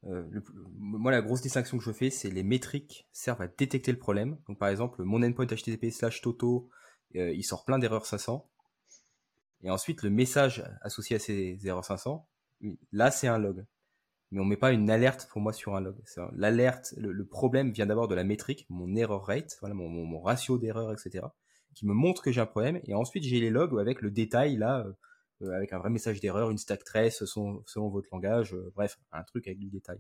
Euh, le, moi, la grosse distinction que je fais, c'est les métriques servent à détecter le problème. Donc, par exemple, mon endpoint HTTP slash Toto, euh, il sort plein d'erreurs 500. Et ensuite, le message associé à ces erreurs 500, là, c'est un log mais on met pas une alerte pour moi sur un log. L'alerte, le, problème vient d'abord de la métrique, mon error rate, voilà mon, mon, ratio d'erreur, etc., qui me montre que j'ai un problème. Et ensuite j'ai les logs avec le détail là, euh, euh, avec un vrai message d'erreur, une stack trace selon, selon votre langage, euh, bref, un truc avec du détail.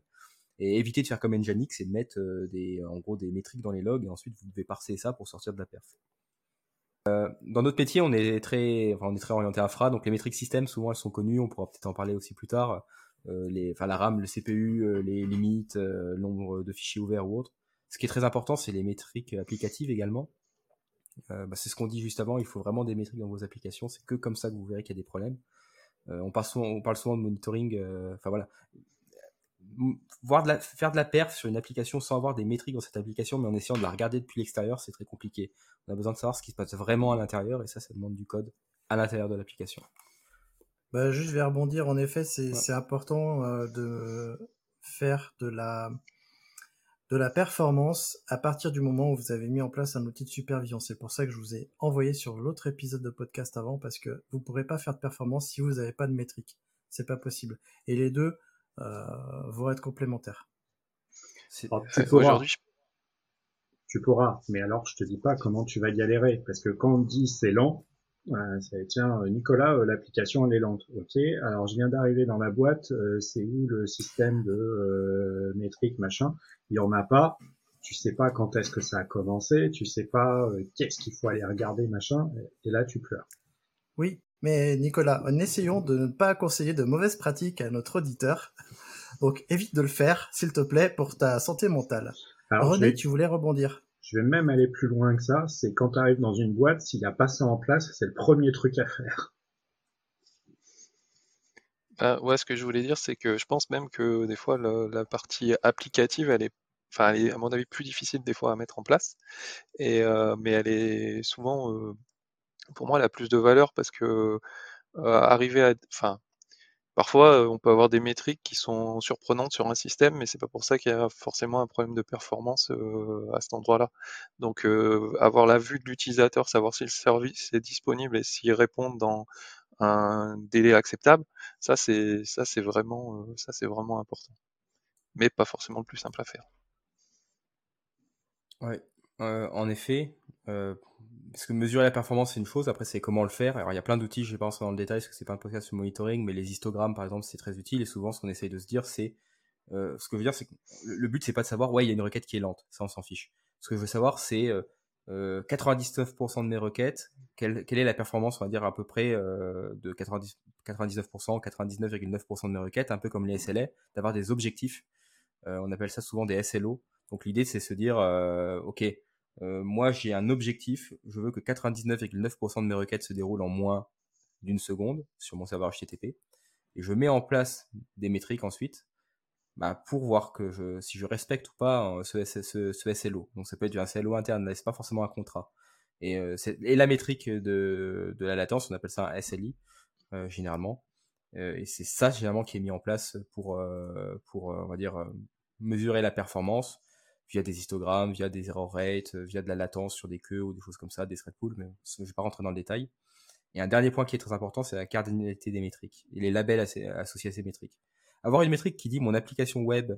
Et éviter de faire comme Nginx et de mettre des, en gros des métriques dans les logs et ensuite vous devez parser ça pour sortir de la perf. dans notre métier, on est très, enfin, on est très orienté infra, donc les métriques système, souvent elles sont connues, on pourra peut-être en parler aussi plus tard. Euh, enfin la RAM, le CPU, euh, les limites, euh, nombre de fichiers ouverts ou autres. Ce qui est très important, c'est les métriques applicatives également. Bah, c'est ce qu'on dit juste avant, il faut vraiment des métriques dans vos applications. C'est que comme ça que vous verrez qu'il y a des problèmes. on, parle souvent, de monitoring. Enfin voilà, voir faire de la perf sur une application sans avoir des métriques dans cette application, mais en essayant de la regarder depuis l'extérieur, c'est très compliqué. On a besoin de savoir ce qui se passe vraiment à l'intérieur, et ça, ça demande du code à l'intérieur de l'application. Bah, juste, je vais rebondir. En effet, c'est important euh, de faire de la de la performance à partir du moment où vous avez mis en place un outil de supervision. C'est pour ça que je vous ai envoyé sur l'autre épisode de podcast avant, parce que vous pourrez pas faire de performance si vous n'avez pas de métrique. C'est pas possible. Et les deux euh, vont être complémentaires. tu, pourras, tu pourras, mais alors je te dis pas comment tu vas galérer, parce que quand on dit c'est lent, tiens, Nicolas, euh, l'application elle est lente. Ok, alors je viens d'arriver dans la boîte, euh, c'est où le système de euh, métrique machin? Il y en a pas. tu sais pas quand est-ce que ça a commencé, tu sais pas euh, qu'est-ce qu'il faut aller regarder, machin, et là tu pleures. Oui, mais Nicolas, essayons de ne pas conseiller de mauvaises pratiques à notre auditeur. Donc évite de le faire, s'il te plaît, pour ta santé mentale. René, tu voulais rebondir Je vais même aller plus loin que ça, c'est quand tu arrives dans une boîte, s'il n'y a pas ça en place, c'est le premier truc à faire. Bah, ouais, ce que je voulais dire, c'est que je pense même que des fois, la partie applicative, elle est, enfin, elle est, à mon avis, plus difficile des fois à mettre en place. Et, euh, mais elle est souvent, euh, pour moi, elle a plus de valeur parce que euh, arriver à, enfin, parfois, on peut avoir des métriques qui sont surprenantes sur un système, mais c'est pas pour ça qu'il y a forcément un problème de performance à cet endroit-là. Donc, avoir la vue de l'utilisateur, savoir si le service est disponible et s'il répond dans un délai acceptable, ça c'est ça c'est vraiment euh, ça c'est vraiment important. Mais pas forcément le plus simple à faire. Ouais, euh, en effet, euh, parce que mesurer la performance c'est une chose, après c'est comment le faire. Alors il y a plein d'outils, je vais pas rentrer dans le détail parce que c'est pas un podcast sur monitoring, mais les histogrammes par exemple c'est très utile et souvent ce qu'on essaye de se dire c'est ce que je veux dire c'est que le but c'est pas de savoir ouais il y a une requête qui est lente, ça on s'en fiche. Ce que je veux savoir c'est 99% de mes requêtes, quelle, est la performance, on va dire à peu près euh, de 90, 99%, 99,9% de mes requêtes, un peu comme les SLA, d'avoir des objectifs. Euh, on appelle ça souvent des SLO. Donc l'idée c'est se dire, euh, moi j'ai un objectif, je veux que 99,9% de mes requêtes se déroulent en moins d'une seconde sur mon serveur HTTP, et je mets en place des métriques ensuite bah, pour voir que je, si je respecte ou pas ce, ce, ce, SLO. Donc ça peut être un SLO interne, c'est pas forcément un contrat. Et, euh, et la métrique de, de, la latence, on appelle ça un SLI euh, généralement. Euh, et c'est ça généralement qui est mis en place pour, euh, pour on va dire, mesurer la performance via des histogrammes, via des error rates, via de la latence sur des queues ou des choses comme ça, des thread pools, mais je vais pas rentrer dans le détail. Et un dernier point qui est très important, c'est la cardinalité des métriques et les labels associés à ces métriques. Avoir une métrique qui dit mon application web,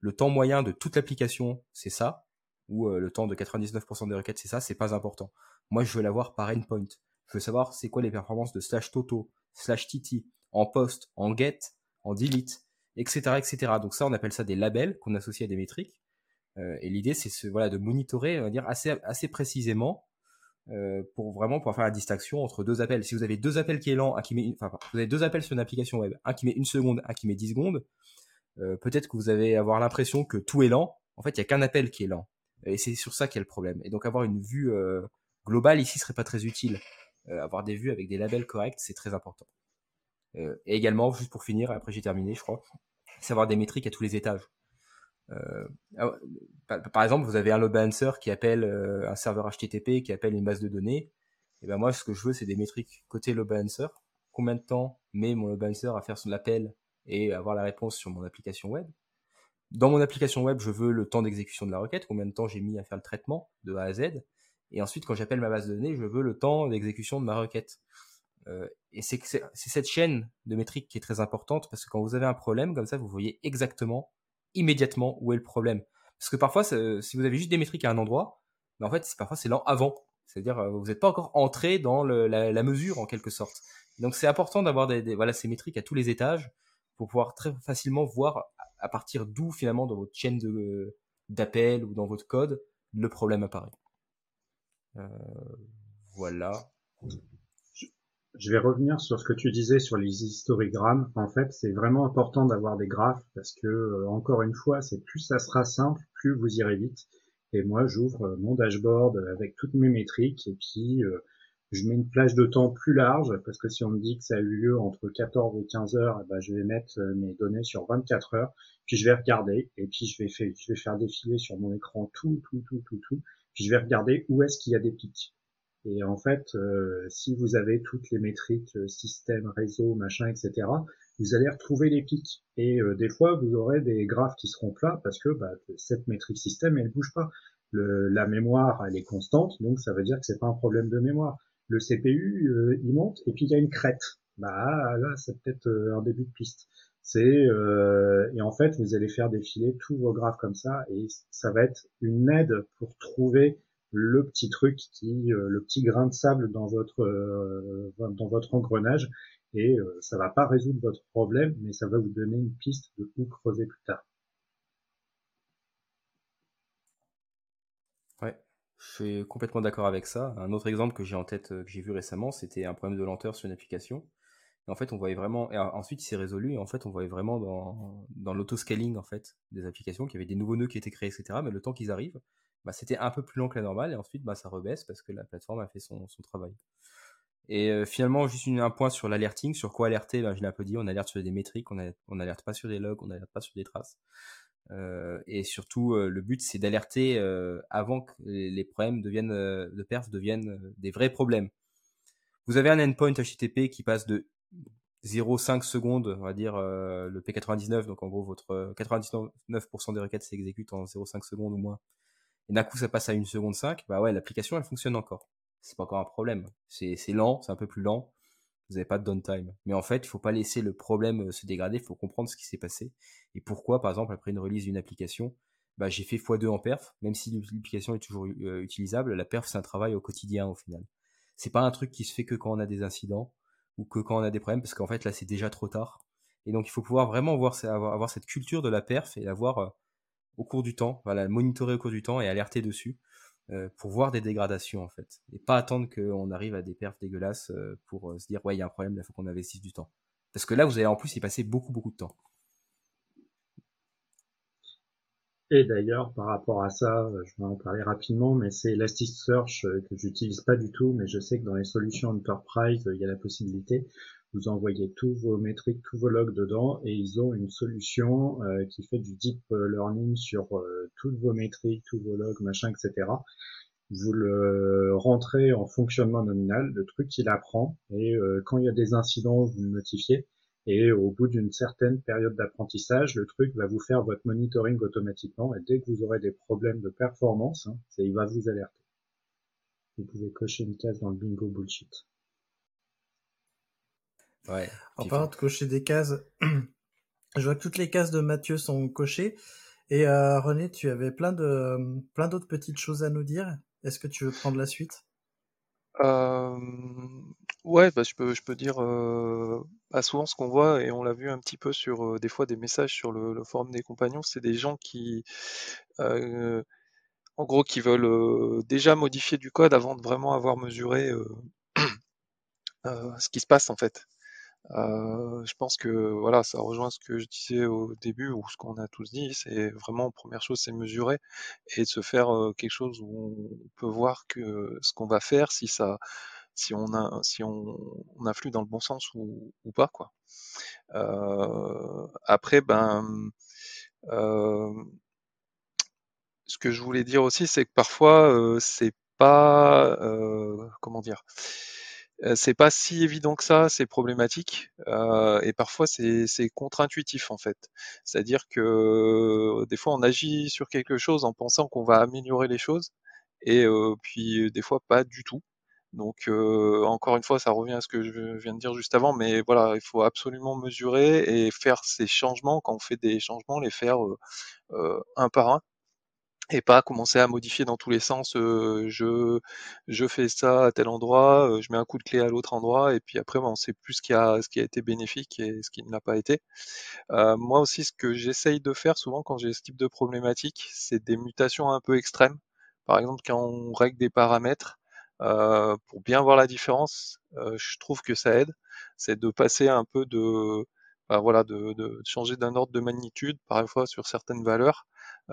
le temps moyen de toute l'application, c'est ça, ou euh, le temps de 99% des requêtes, c'est ça, c'est pas important. Moi, je veux l'avoir par endpoint. Je veux savoir c'est quoi les performances de slash toto, slash tt, en post, en get, en delete, etc., etc. Donc ça, on appelle ça des labels qu'on associe à des métriques. Euh, et l'idée, c'est ce, voilà, de monitorer, on va dire, assez, assez précisément euh, pour vraiment pouvoir faire la distinction entre deux appels. Si vous avez deux appels qui est lent, un qui met, enfin, vous avez deux appels sur une application web, un qui met une seconde, un qui met 10 secondes, euh, peut-être que vous allez avoir l'impression que tout est lent. En fait, il y a qu'un appel qui est lent. Et c'est sur ça qu'il y a le problème. Et donc avoir une vue euh, globale ici serait pas très utile. avoir des vues avec des labels corrects, c'est très important. et également, juste pour finir, après j'ai terminé, je crois, c'est avoir des métriques à tous les étages. Euh, ah par exemple, vous avez un load balancer qui appelle euh, un serveur HTTP, qui appelle une base de données. Et ben moi, ce que je veux, c'est des métriques côté load balancer. Combien de temps met mon load balancer à faire son appel et avoir la réponse sur mon application web? Dans mon application web, je veux le temps d'exécution de la requête, combien de temps j'ai mis à faire le traitement de A à Z. Et ensuite, quand j'appelle ma base de données, je veux le temps d'exécution de ma requête. Euh, et c'est cette chaîne de métriques qui est très importante parce que quand vous avez un problème comme ça, vous voyez exactement immédiatement où est le problème. Parce que parfois, si vous avez juste des métriques à un endroit, mais en fait, parfois c'est lent avant. C'est-à-dire, euh, vous n'êtes pas encore entré dans la, mesure en quelque sorte. Donc, c'est important d'avoir des, voilà, ces métriques à tous les étages pour pouvoir très facilement voir à partir d'où finalement dans votre chaîne de, d'appel ou dans votre code le problème apparaît. Euh, voilà je vais revenir sur ce que tu disais sur les histogrammes. En fait, c'est vraiment important d'avoir des graphes parce que, euh, encore une fois, c'est plus ça sera simple, plus vous irez vite. Et moi, j'ouvre euh, mon dashboard avec toutes mes métriques et puis euh, je mets une plage de temps plus large parce que si on me dit que ça a eu lieu entre 14 et 15 heures, eh ben, je vais mettre mes données sur 24 heures. Puis je vais regarder et puis je vais, faire, je vais faire défiler sur mon écran tout, tout, tout, tout, tout. Puis je vais regarder où est-ce qu'il y a des pics. Et en fait, euh, si vous avez toutes les métriques, euh, système, réseau, machin, etc., vous allez retrouver les pics. Et euh, des fois, vous aurez des graphes qui seront plats parce que bah, cette métrique système, elle bouge pas. Le, la mémoire, elle est constante, donc ça veut dire que c'est pas un problème de mémoire. Le CPU, il monte et puis il y a une crête. Bah là, c'est peut-être un début de piste. C'est et en fait, vous allez faire défiler tous vos graphes comme ça et ça va être une aide pour trouver le petit truc qui, euh, le petit grain de sable dans votre euh, dans votre engrenage et euh, ça va pas résoudre votre problème, mais ça va vous donner une piste de où creuser plus tard. Ouais, je suis complètement d'accord avec ça. Un autre exemple que j'ai en tête, que j'ai vu récemment, c'était un problème de lenteur sur une application. En fait, on voyait vraiment, et ensuite il s'est résolu, et en fait, on voyait vraiment dans, dans l'autoscaling, en fait, des applications, qu'il y avait des nouveaux nœuds qui étaient créés, etc. Mais le temps qu'ils arrivent, bah, c'était un peu plus lent que la normale, et ensuite, bah, ça rebaisse parce que la plateforme a fait son, son travail. Et euh, finalement, juste un point sur l'alerting, sur quoi alerter, bah, je l'ai un peu dit, on alerte sur des métriques, on n'alerte pas sur des logs, on n'alerte pas sur des traces. Euh, et surtout, euh, le but, c'est d'alerter avant que les problèmes deviennent, de perf deviennent des vrais problèmes. Vous avez un endpoint HTTP qui passe de 0,5 secondes, on va dire le P99, donc en gros votre 99% euh, des requêtes s'exécutent en 0,5 secondes ou moins, et d'un coup ça passe à 1 seconde 5, bah ouais, l'application elle fonctionne encore. C'est pas encore un problème. C'est lent, c'est un peu plus lent, vous n'avez pas de downtime. Mais en fait, il faut pas laisser le problème euh, se dégrader, il faut comprendre ce qui s'est passé, et pourquoi, par exemple, après une release d'une application, bah, j'ai fait x2 en perf, même si l'application est toujours utilisable, la perf c'est un travail au quotidien au final. C'est pas un truc qui se fait que quand on a des incidents, ou que quand on a des problèmes, parce qu'en fait là c'est déjà trop tard. Et donc il faut pouvoir vraiment voir, avoir, avoir cette culture de la perf et l'avoir euh, au cours du temps, voilà, monitorer au cours du temps et alerter dessus euh, pour voir des dégradations en fait. Et pas attendre qu'on arrive à des perfs dégueulasses euh, pour se dire ouais il y a un problème, il faut qu'on investisse du temps. Parce que là vous allez en plus y passer beaucoup beaucoup de temps. Et d'ailleurs, par rapport à ça, euh, je vais en parler rapidement, mais c'est Elasticsearch euh, que j'utilise pas du tout, mais je sais que dans les solutions Enterprise, euh, il y a la possibilité. Vous envoyez tous vos métriques, tous vos logs dedans, et ils ont une solution qui fait du deep learning sur toutes vos métriques, tous vos logs, machin, etc. Vous le rentrez en fonctionnement nominal, le truc il apprend, et quand il y a des incidents, vous le notifiez. Et au bout d'une certaine période d'apprentissage, le truc va vous faire votre monitoring automatiquement. Et dès que vous aurez des problèmes de performance, hein, il va vous alerter. Vous pouvez cocher une case dans le bingo bullshit. Ouais. En parlant de cocher des cases, je vois que toutes les cases de Mathieu sont cochées. Et euh, René, tu avais plein de plein d'autres petites choses à nous dire. Est-ce que tu veux prendre la suite? Euh, ouais, bah, je peux je peux dire, euh, bah, souvent ce qu'on voit et on l'a vu un petit peu sur, euh, des fois des messages sur le le forum des compagnons, c'est des gens qui, en gros qui veulent, déjà modifier du code avant de vraiment avoir mesuré, ce qui se passe en fait. Euh, je pense que voilà, ça rejoint ce que je disais au début ou ce qu'on a tous dit. C'est vraiment première chose, c'est mesurer et de se faire euh, quelque chose où on peut voir que ce qu'on va faire, si ça, si on a, si on, on influe dans le bon sens ou, ou pas quoi. Euh, après, ben, ce que je voulais dire aussi, c'est que parfois c'est pas, comment dire? C'est pas si évident que ça, c'est problématique euh, et parfois c'est contre-intuitif en fait. C'est-à-dire que des fois on agit sur quelque chose en pensant qu'on va améliorer les choses et euh, puis des fois pas du tout. Donc euh, encore une fois, ça revient à ce que je viens de dire juste avant, mais voilà, il faut absolument mesurer et faire ces changements quand on fait des changements, les faire un par un et pas commencer à modifier dans tous les sens. je, je fais ça à tel endroit, je mets un coup de clé à l'autre endroit, et puis après, on sait plus ce qui a, ce qui a été bénéfique et ce qui ne l'a pas été. moi aussi, ce que j'essaye de faire souvent quand j'ai ce type de problématique, c'est des mutations un peu extrêmes. Par exemple, quand on règle des paramètres, pour bien voir la différence, je trouve que ça aide. C'est de passer un peu de, bah, voilà, de, de changer d'un ordre de magnitude, parfois sur certaines valeurs, euh,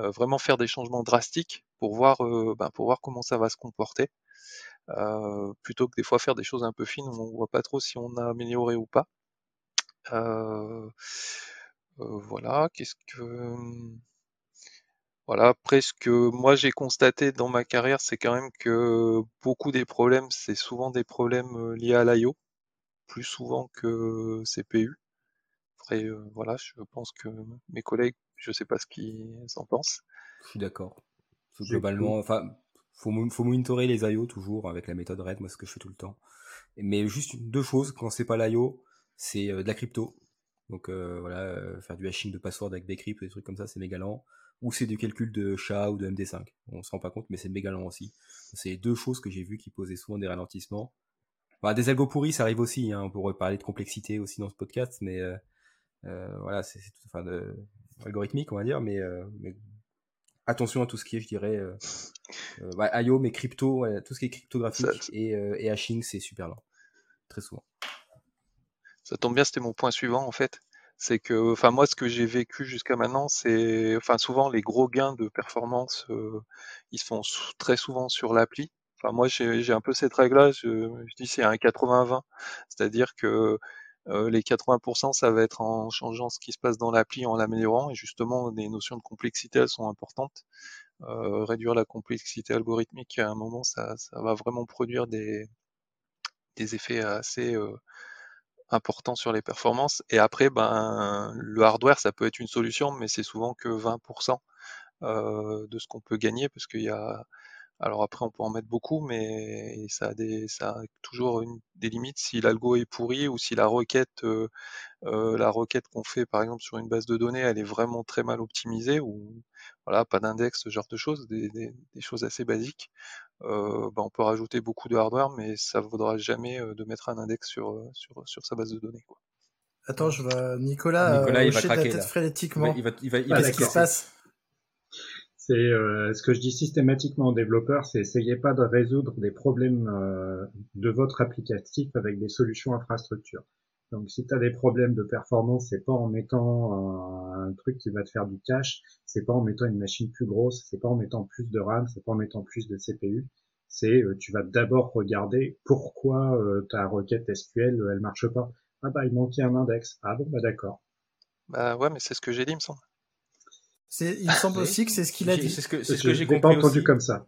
vraiment faire des changements drastiques pour voir, euh, ben, pour voir comment ça va se comporter. Euh, plutôt que des fois faire des choses un peu fines où on voit pas trop si on a amélioré ou pas. voilà, qu'est-ce que voilà, après ce que moi j'ai constaté dans ma carrière, c'est quand même que beaucoup des problèmes, c'est souvent des problèmes liés à l'IO, plus souvent que CPU. Après, voilà, je pense que mes collègues je sais pas ce qu'ils en pensent. Je suis d'accord. Globalement, enfin, faut, faut monitorer les IO toujours avec la méthode RED, moi, ce que je fais tout le temps. Mais juste deux choses, quand c'est pas l'IO, c'est euh, de la crypto. Donc euh, voilà, euh, faire du hashing de password avec Bcrypt ou des trucs comme ça, c'est méga lent. Ou c'est du calcul de SHA ou de MD5. On se rend pas compte, mais c'est méga lent aussi. C'est deux choses que j'ai vues qui posaient souvent des ralentissements. des algos pourris, ça arrive aussi. Hein. On pourrait parler de complexité aussi dans ce podcast, mais voilà, c'est tout. Enfin, de, algorithmique, on va dire, mais, euh, attention à tout ce qui est, je dirais, euh, euh, IO, mais crypto, tout ce qui est cryptographique et, et hashing, c'est super lent, très souvent. Ça tombe bien, c'était mon point suivant en fait. C'est que, enfin moi, ce que j'ai vécu jusqu'à maintenant, c'est, enfin souvent les gros gains de performance, ils se font très souvent sur l'appli. Enfin moi, j'ai un peu cette règle-là. Je, je dis c'est un 80-20, c'est-à-dire que euh, les 80%, ça va être en changeant ce qui se passe dans l'appli, en l'améliorant. Et justement, les notions de complexité, elles sont importantes. Euh, réduire la complexité algorithmique, à un moment, ça, va vraiment produire des, des effets assez euh, importants sur les performances. Et après, ben, le hardware, ça peut être une solution, mais c'est souvent que 20% euh, de ce qu'on peut gagner, parce qu'il y a alors après, on peut en mettre beaucoup, mais ça a, des, ça a toujours une, des limites si l'algo est pourri ou si la requête, euh, euh, la requête qu'on fait par exemple sur une base de données, elle est vraiment très mal optimisée ou voilà, pas d'index, ce genre de choses, des, des, des choses assez basiques. Euh, bah, on peut rajouter beaucoup de hardware, mais ça ne vaudra jamais de mettre un index sur, sur, sur sa base de données. Quoi. Attends, je vois Nicolas, Nicolas il va craquer, la tête frénétiquement. Il va, il va, il va, qui se passe? C'est euh, ce que je dis systématiquement aux développeurs, c'est essayez pas de résoudre des problèmes euh, de votre applicatif avec des solutions infrastructure. Donc si tu as des problèmes de performance, c'est pas en mettant un, truc qui va te faire du cache, c'est pas en mettant une machine plus grosse, c'est pas en mettant plus de RAM, c'est pas en mettant plus de CPU. C'est euh, tu vas d'abord regarder pourquoi ta requête SQL elle marche pas. Ah bah il manquait un index. Ah bon bah d'accord. Bah ouais mais c'est ce que j'ai dit me semble. Il me semble aussi que c'est ce qu'il a dit. C'est ce que, ce que j'ai compris. pas entendu comme ça.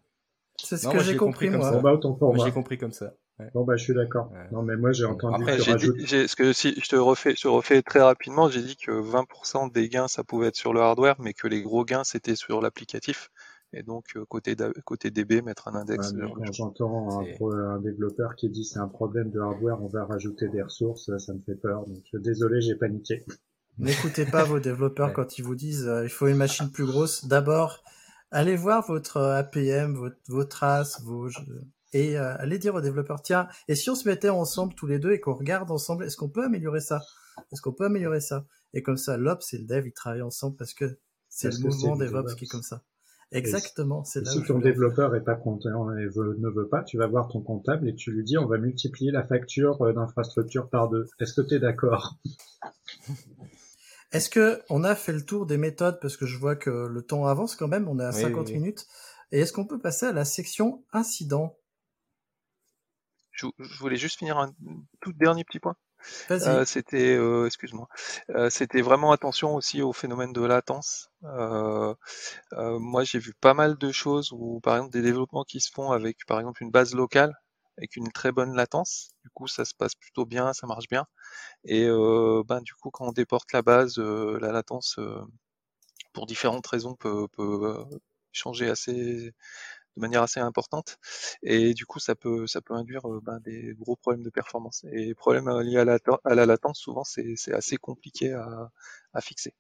C'est ce que j'ai compris, moi. Bon, bah, autant pour moi. J'ai compris comme ça. Ouais. Bon bah je suis d'accord. Non mais moi j'ai entendu. Après j'ai rajoutes... ce que si je te refais, je te refais très rapidement, j'ai dit que 20% des gains ça pouvait être sur le hardware, mais que les gros gains c'était sur l'applicatif. Et donc euh, côté côté DB mettre un index. Ouais, quand j'entends un, un, développeur qui dit c'est un problème de hardware, on va rajouter des ressources, ça me fait peur. Donc désolé, j'ai paniqué. N'écoutez pas vos développeurs quand ils vous disent euh, il faut une machine plus grosse. D'abord, allez voir votre euh, APM, votre, vos traces, vos et euh, allez dire aux développeurs tiens, et si on se mettait ensemble tous les deux et qu'on regarde ensemble, est-ce qu'on peut améliorer ça? Est-ce qu'on peut améliorer ça? Et comme ça, l'Ops et le Dev ils travaillent ensemble parce que c'est le mouvement DevOps qui est comme ça. Exactement, c'est Si ton développeur est pas content et ne veut pas, tu vas voir ton comptable et tu lui dis on va multiplier la facture d'infrastructure par deux. Est-ce que tu es d'accord? Est-ce que on a fait le tour des méthodes? Parce que je vois que le temps avance quand même, on est à 50 minutes. Et est-ce qu'on peut passer à la section incident? Je, voulais juste finir un tout dernier petit point. Euh, c'était, euh, excuse-moi, euh, c'était vraiment attention aussi au phénomène de latence. Moi, j'ai vu pas mal de choses où, par exemple, des développements qui se font avec, par exemple, une base locale avec une très bonne latence. Du coup, ça se passe plutôt bien, ça marche bien. Et euh, ben, du coup, quand on déporte la base, euh, la latence, euh, pour différentes raisons, peut, peut changer assez de manière assez importante. Et du coup, ça peut, ça peut induire ben, des gros problèmes de performance. Et les problèmes liés à la, à la latence, souvent, c'est assez compliqué à, à, fixer.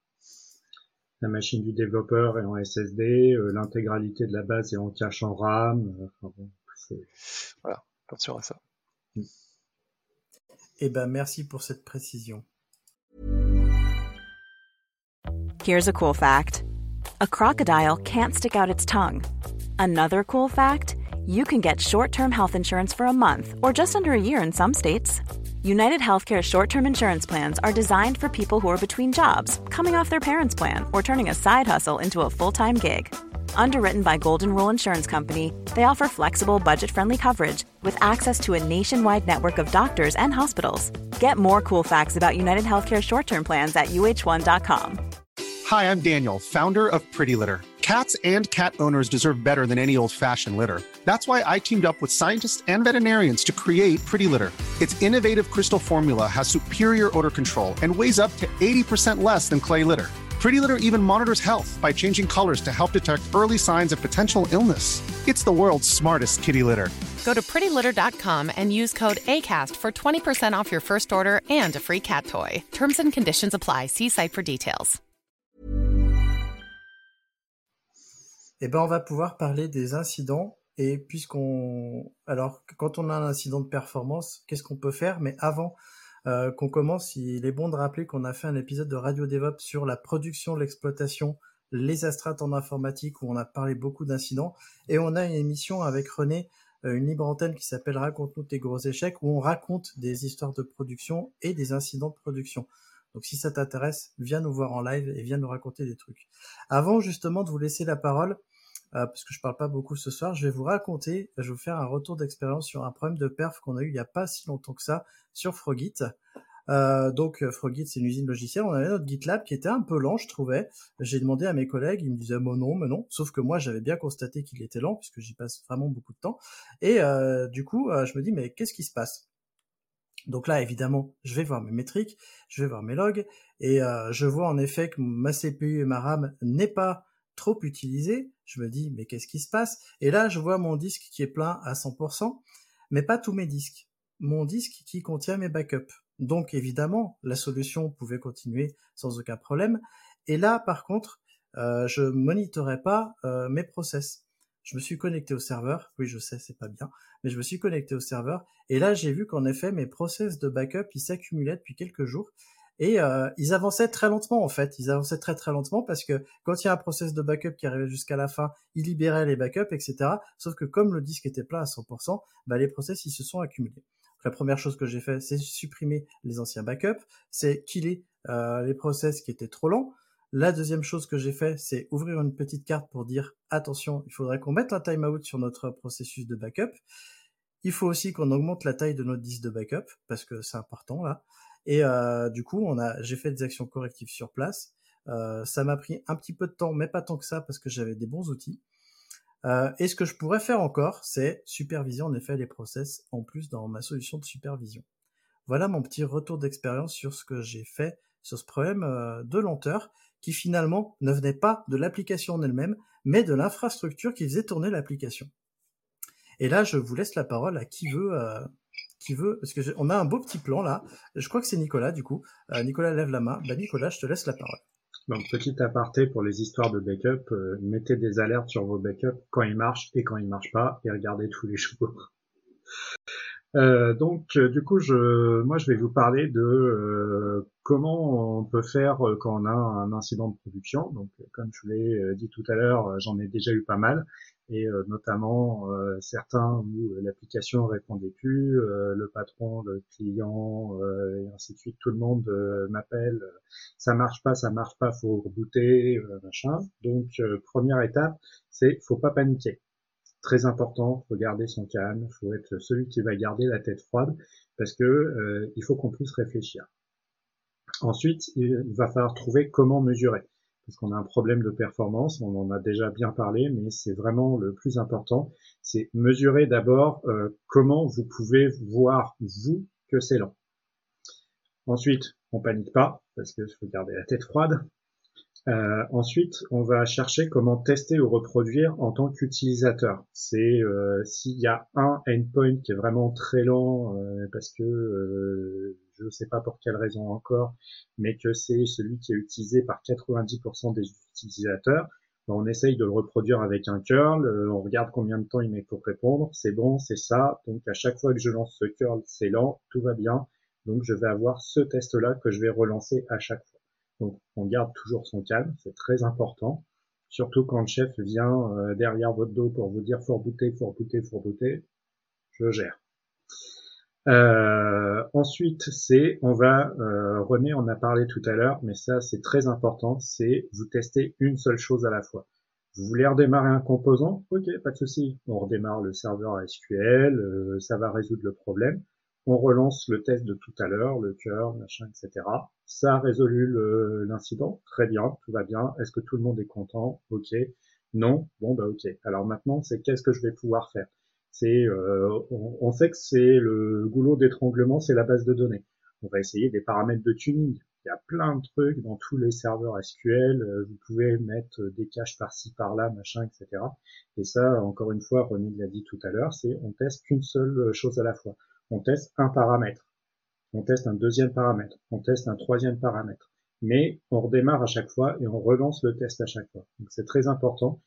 La machine du développeur est en SSD, l'intégralité de la base est en cache en RAM. Enfin, voilà, attention à ça. Eh ben, merci pour cette précision. Here's a cool fact. A crocodile can't stick out its tongue. Another cool fact, you can get short-term health insurance for a month or just under a year in some states. United Healthcare short-term insurance plans are designed for people who are between jobs, coming off their parents' plan, or turning a side hustle into a full-time gig. Underwritten by Golden Rule Insurance Company, they offer flexible, budget friendly coverage with access to a nationwide network of doctors and hospitals. Get more cool facts about United Healthcare short term plans at uh1.com. Hi, I'm Daniel, founder of Pretty Litter. Cats and cat owners deserve better than any old fashioned litter. That's why I teamed up with scientists and veterinarians to create Pretty Litter. Its innovative crystal formula has superior odor control and weighs up to 80% less than clay litter. Pretty Litter even monitors health by changing colors to help detect early signs of potential illness. It's the world's smartest kitty litter. Go to prettylitter.com and use code ACAST for 20% off your first order and a free cat toy. Terms and conditions apply. See site for details. Eh ben, on va pouvoir parler des incidents. Et puisqu'on. Alors, quand on a un incident de performance, qu'est-ce qu'on peut faire Mais avant, Euh, qu'on commence, il est bon de rappeler qu'on a fait un épisode de Radio DevOps sur la production, l'exploitation les astreintes en informatique où on a parlé beaucoup d'incidents. Et on a une émission avec René, euh, une libre antenne qui s'appelle Raconte-nous tes gros échecs où on raconte des histoires de production et des incidents de production. Donc si ça t'intéresse, viens nous voir en live et viens nous raconter des trucs. Avant justement de vous laisser la parole, euh, parce que je parle pas beaucoup ce soir, je vais vous raconter, je vais vous faire un retour d'expérience sur un problème de perf qu'on a eu il y a pas si longtemps que ça sur Frogit. Euh, donc euh, Frogit c'est une usine logicielle. On avait notre GitLab qui était un peu lent, je trouvais. J'ai demandé à mes collègues, ils me disaient bon non, mais non. Sauf que moi j'avais bien constaté qu'il était lent puisque j'y passe vraiment beaucoup de temps. Et euh, du coup je me dis mais qu'est-ce qui se passe? Donc là, évidemment, je vais voir mes métriques, je vais voir mes logs, et je vois en effet que ma CPU et ma RAM n'est pas trop utilisée. Je me dis, mais qu'est-ce qui se passe? Et là, je vois mon disque qui est plein à 100%, mais pas tous mes disques. Mon disque qui contient mes backups. Donc évidemment, la solution pouvait continuer sans aucun problème. Et là, par contre, euh, je monitorais pas euh, mes process. Je me suis connecté au serveur. Oui, je sais, c'est pas bien, mais je me suis connecté au serveur. Et là, j'ai vu qu'en effet, mes process de backup, ils s'accumulaient depuis quelques jours. Et euh, ils avançaient très lentement en fait. Ils avançaient très très lentement parce que quand il y a un process de backup qui arrivait jusqu'à la fin, il libérait les backups, etc. Sauf que comme le disque était plein à 100%, bah, les process ils se sont accumulés. la première chose que j'ai fait, c'est supprimer les anciens backups, c'est killer euh, les process qui étaient trop lents. La deuxième chose que j'ai fait, c'est ouvrir une petite carte pour dire attention, il faudrait qu'on mette un timeout sur notre processus de backup. Il faut aussi qu'on augmente la taille de notre disque de backup parce que c'est important là. Et euh, du coup, on a, j'ai fait des actions correctives sur place. Euh, ça m'a pris un petit peu de temps, mais pas tant que ça, parce que j'avais des bons outils. Euh, et ce que je pourrais faire encore, c'est superviser en effet les process en plus dans ma solution de supervision. Voilà mon petit retour d'expérience sur ce que j'ai fait sur ce problème euh, de lenteur qui finalement ne venait pas de l'application en elle-même, mais de l'infrastructure qui faisait tourner l'application. Et là, je vous laisse la parole à qui veut euh, on a un beau petit plan là. Je crois que c'est Nicolas du coup. Euh, Nicolas lève la main. Bah Nicolas, je te laisse la parole. Donc petit aparté pour les histoires de backup, euh, mettez des alertes sur vos backups quand ils marchent et quand ils marchent pas et regardez tous les jours. Euh, donc du coup, moi je vais vous parler de comment on peut faire quand on a un incident de production. Donc comme je vous l'ai dit tout à l'heure, j'en ai déjà eu pas mal et euh, notamment euh, certains où euh, l'application répondait plus, le patron, le client et ainsi de suite, tout le monde m'appelle, ça marche pas, ça marche pas, faut rebooter, machin. Donc première étape, c'est faut pas paniquer. Très important, faut garder son calme, faut être celui qui va garder la tête froide parce que il faut qu'on puisse réfléchir. Ensuite, il va falloir trouver comment mesurer qu'on a un problème de performance, on en a déjà bien parlé, mais c'est vraiment le plus important, c'est mesurer d'abord euh, comment vous pouvez voir, vous, que c'est lent. Ensuite, on panique pas, parce que faut garder la tête froide. Euh, ensuite, on va chercher comment tester ou reproduire en tant qu'utilisateur. C'est euh, s'il y a un endpoint qui est vraiment très lent parce que je ne sais pas pour quelle raison encore, mais que c'est celui qui est utilisé par 90% des utilisateurs. On essaye de le reproduire avec un curl, euh, on regarde combien de temps il met pour répondre, c'est bon, c'est ça, donc à chaque fois que je lance ce curl, c'est lent, tout va bien, donc je vais avoir ce test-là que je vais relancer à chaque fois. Donc on garde toujours son calme, c'est très important, surtout quand le chef vient euh, derrière votre dos pour vous dire faut rebooter, faut rebooter, faut rebooter, je gère. Euh, ensuite, c'est, on va, euh, René en a parlé tout à l'heure, mais ça c'est très important, c'est vous testez une seule chose à la fois. Vous voulez redémarrer un composant? Ok, pas de souci. On redémarre le serveur SQL, euh, ça va résoudre le problème. On relance le test de tout à l'heure, le cœur, machin, etc. Ça a résolu l'incident, très bien, tout va bien. Est-ce que tout le monde est content? Ok. Non? Bon bah ok. Alors maintenant, c'est qu'est-ce que je vais pouvoir faire? C'est, euh, on, sait que c'est le goulot d'étranglement, c'est la base de données. On va essayer des paramètres de tuning. Il y a plein de trucs dans tous les serveurs SQL. Euh, vous pouvez mettre des caches par-ci, par-là, machin, etc. Et ça, encore une fois, René l'a dit tout à l'heure, c'est on teste qu'une seule chose à la fois. On teste un paramètre. On teste un deuxième paramètre. On teste un troisième paramètre. Mais on redémarre à chaque fois et on relance le test à chaque fois. Donc c'est très important.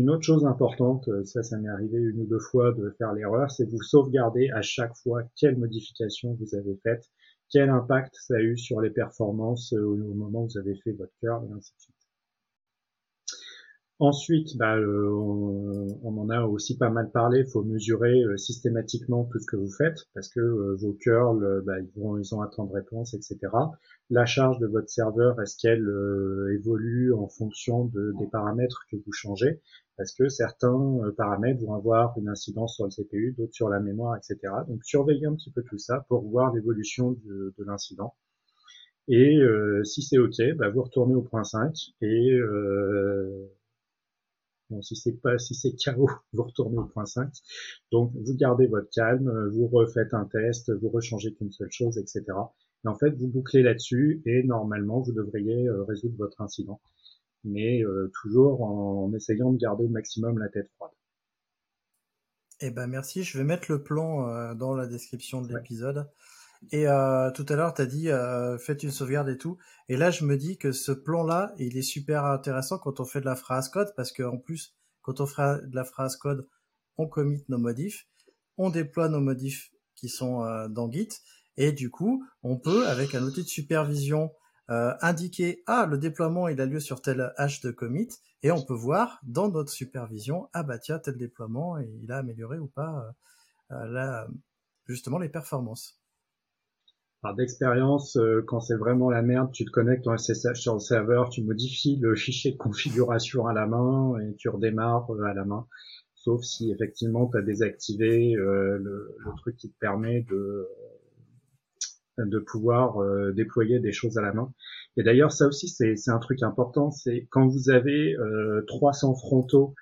Une autre chose importante, euh, ça, ça m'est arrivé une ou deux fois de faire l'erreur, c'est vous sauvegarder à chaque fois quelle modification vous avez faite, quel impact ça a eu sur les performances euh, au moment où vous avez fait votre cœur, et ainsi de suite. Ensuite, bah, euh, on, en a aussi pas mal parlé. Il faut mesurer systématiquement tout ce que vous faites parce que vos curls, bah, ils, vont, ont un temps de réponse, etc. La charge de votre serveur, est-ce qu'elle évolue en fonction de, des paramètres que vous changez? Parce que certains paramètres vont avoir une incidence sur le CPU, d'autres sur la mémoire, etc. Donc surveillez un petit peu tout ça pour voir l'évolution de, de l'incident. Et si c'est OK, bah, vous retournez au point 5 et Bon, si c'est pas, si c'est KO, vous retournez au point 5. Donc, vous gardez votre calme, vous refaites un test, vous rechangez qu'une seule chose, etc. Et en fait, vous bouclez là-dessus et normalement, vous devriez euh, résoudre votre incident. Mais euh, toujours en, essayant de garder au maximum la tête froide. Eh ben merci, je vais mettre le plan euh, dans la description de l'épisode. Et euh, tout à l'heure, tu as dit euh, faites une sauvegarde et tout. Et là, je me dis que ce plan-là, il est super intéressant quand on fait de la phrase code, parce qu'en plus, quand on fait de la phrase code, on commit nos modifs, on déploie nos modifs qui sont euh, dans Git, et du coup, on peut, avec un outil de supervision, euh, indiquer ah le déploiement il a lieu sur tel hash de commit, et on peut voir dans notre supervision ah bah tiens tel déploiement il a amélioré ou pas euh, là justement les performances. Par d'expérience, euh, quand c'est vraiment la merde, tu te connectes en SSH sur le serveur, tu modifies le fichier de configuration à la main et tu redémarres euh, à la main. Sauf si effectivement tu as désactivé euh, le, truc qui te permet de de pouvoir déployer des choses à la main. Et d'ailleurs, ça aussi, c'est un truc important, c'est quand vous avez 300 frontaux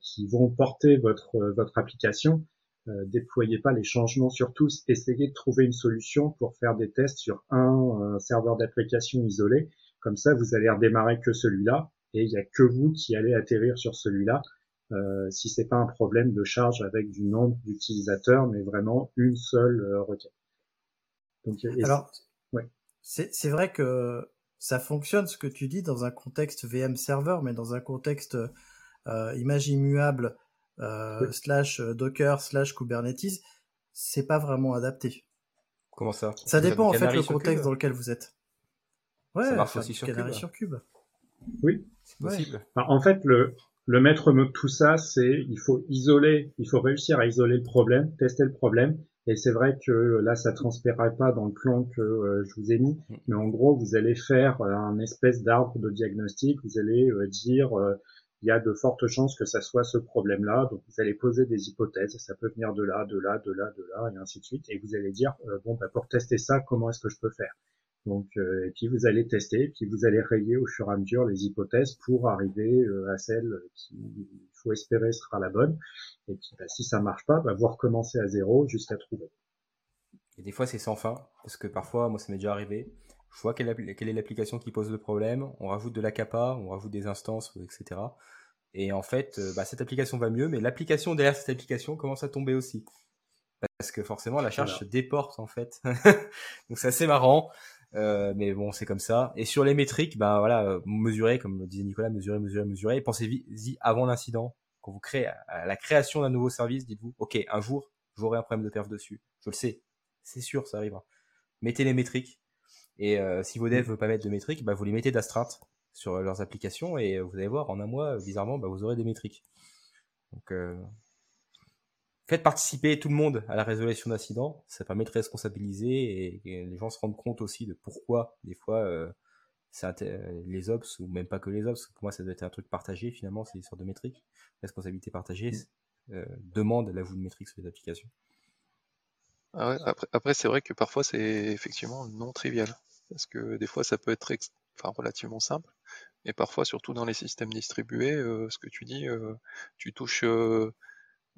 qui vont porter votre votre application, euh, déployez pas les changements sur tous, essayez de trouver une solution pour faire des tests sur un, serveur d'application isolé. Comme ça, vous allez redémarrer que celui-là et il n'y a que vous qui allez atterrir sur celui-là. Euh, si c'est pas un problème de charge avec du nombre d'utilisateurs, mais vraiment une seule euh, requête. Donc, Alors, ouais. c'est vrai que ça fonctionne ce que tu dis dans un contexte VM serveur, mais dans un contexte euh, image immuable euh, slash euh, Docker slash Kubernetes, c'est pas vraiment adapté. Comment ça? Ça dépend en fait le contexte dans lequel vous êtes. Ouais, ça marche aussi sur Cube. sur Cube. Oui, c'est possible. en fait, le, le maître mot de tout ça, c'est il faut isoler, il faut réussir à isoler le problème, tester le problème. Et c'est vrai que là, ça transpérait pas dans le plan que euh, je vous ai mis, mm. mais en gros, vous allez faire un espèce d'arbre de diagnostic. Vous allez dire il y a de fortes chances que ça soit ce problème-là. Donc vous allez poser des hypothèses, ça peut venir de là, de là, de là, de là, et ainsi de suite. Et vous allez dire euh, bon bah pour tester ça, comment est-ce que je peux faire? Donc euh, et puis vous allez tester, et puis vous allez rayer au fur et à mesure les hypothèses pour arriver euh, à celle qui faut espérer sera la bonne. Et puis bah, si ça marche pas, bah, vous recommencez à zéro jusqu'à trouver. Et des fois c'est sans fin parce que parfois moi ça m'est déjà arrivé je vois quelle, est l'application qui pose le problème, on rajoute de l'AKPA, on rajoute des instances, etc. Et en fait, euh, bah, cette application va mieux, mais l'application derrière cette application commence à tomber aussi. Parce que forcément, la charge se déporte, en fait. Donc c'est assez marrant. Euh, mais bon, c'est comme ça. Et sur les métriques, bah voilà, mesurer, comme disait Nicolas, mesurer, mesurer, mesurer. pensez-y avant l'incident. Quand vous créez à la création d'un nouveau service, dites-vous, ok, un jour, j'aurai un problème de perf dessus. Je le sais, c'est sûr, ça arrivera. Mettez les métriques, et euh, si vos devs ne veulent pas mettre de métriques, bah, vous les mettez d'astreinte sur euh, leurs applications et euh, vous allez voir, en un mois, bizarrement, bah, vous aurez des métriques. Donc, faites participer tout le monde à la résolution d'incidents. Ça permet de responsabiliser et, les gens se rendent compte aussi de pourquoi, des fois, les ops, ou même pas que les ops, pour moi, ça doit être un truc partagé finalement, c'est une sorte de métrique. Responsabilité partagée mm. demande l'ajout de métriques sur les applications. Ah après, après c'est vrai que parfois c'est effectivement non trivial parce que des fois ça peut être enfin, relativement simple, mais parfois surtout dans les systèmes distribués, euh, ce que tu dis, euh, tu touches euh,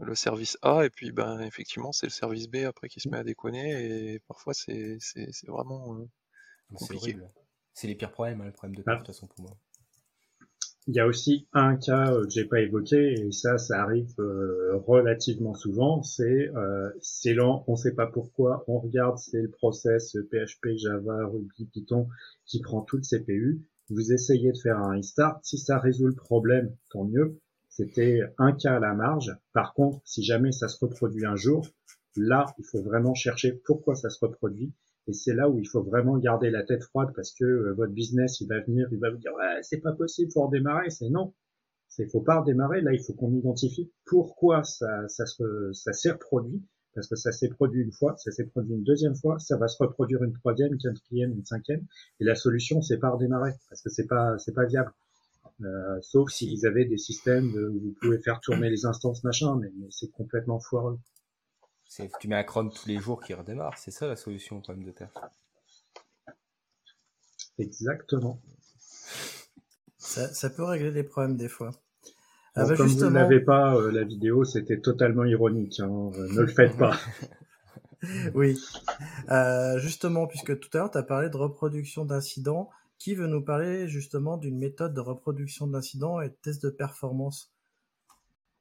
le service A et puis ben effectivement c'est le service B après qui se met à déconner et parfois c'est vraiment compliqué. C'est les pires problèmes, hein, le problème de ah. de toute façon pour moi. Il y a aussi un cas que j'ai pas évoqué et ça, ça arrive relativement souvent. C'est c'est lent, on sait pas pourquoi. On regarde, c'est le process PHP, Java, Ruby, Python qui prend tout le CPU. Vous essayez de faire un restart. Si ça résout le problème, tant mieux. C'était un cas à la marge. Par contre, si jamais ça se reproduit un jour, là, il faut vraiment chercher pourquoi ça se reproduit Et c'est là où il faut vraiment garder la tête froide parce que euh, votre business, il va venir, il va vous dire, ouais, c'est pas possible, faut redémarrer. C'est non. C'est faut pas redémarrer. Là, il faut qu'on identifie pourquoi ça, ça se, ça s'est reproduit. Parce que ça s'est produit une fois, ça s'est produit une deuxième fois, ça va se reproduire une troisième, quatrième, une cinquième. Et la solution, c'est pas redémarrer. Parce que c'est pas, c'est pas viable. Euh, sauf si vous avez des systèmes où vous pouvez faire tourner les instances machin, mais, mais c'est complètement foireux. C'est tu mets un cron tous les jours qui redémarre, c'est ça la solution au problème de terre. Exactement. Ça, ça peut régler les problèmes des fois. Ah bah comme justement... vous ne l'avez pas, euh, la vidéo, c'était totalement ironique. Hein, euh, ne le faites pas. oui. Euh, justement, puisque tout à l'heure, tu as parlé de reproduction d'incidents, qui veut nous parler justement d'une méthode de reproduction d'incidents et de test de performance?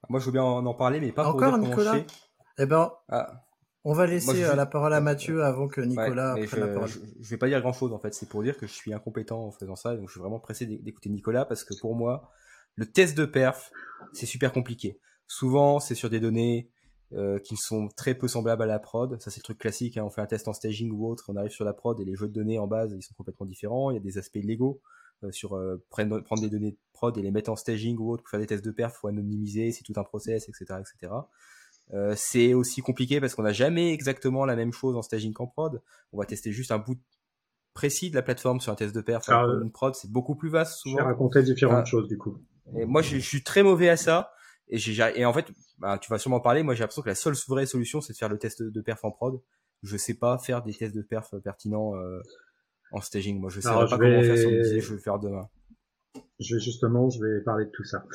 Moi, je veux bien en parler, mais pas Encore, pour Nicolas? Eh ben, ah. on va laisser Moi, je... la parole à Mathieu avant que Nicolas ouais, prenne je, la parole. Je, je vais pas dire grand-chose, en fait. C'est pour dire que je suis incompétent en faisant ça, donc je suis vraiment pressé d'écouter Nicolas, parce que pour moi, le test de perf, c'est super compliqué. Souvent, c'est sur des données euh, qui sont très peu semblables à la prod. Ça, c'est le truc classique. Hein. On fait un test en staging ou autre, on arrive sur la prod et les jeux de données en base, ils sont complètement différents. Il y a des aspects légaux euh, sur euh, prendre, prendre, des données de prod et les mettre en staging ou autre pour faire des tests de perf, faut anonymiser, c'est tout un process, etc., etc. Euh, c'est aussi compliqué parce qu'on n'a jamais exactement la même chose en staging qu'en prod. On va tester juste un bout précis de la plateforme sur un test de perf. Ah, une prod, c'est beaucoup plus vaste souvent. Je vais raconter différentes choses du coup. Et moi, je, je, suis très mauvais à ça. Et, en fait, bah, tu vas sûrement parler. Moi, j'ai l'impression que la seule vraie solution, c'est de faire le test de perf en prod. Je sais pas faire des tests de perf pertinents euh, en staging. Moi, je sais pas je comment faire sur disait, je vais faire demain. Je justement, je vais parler de tout ça.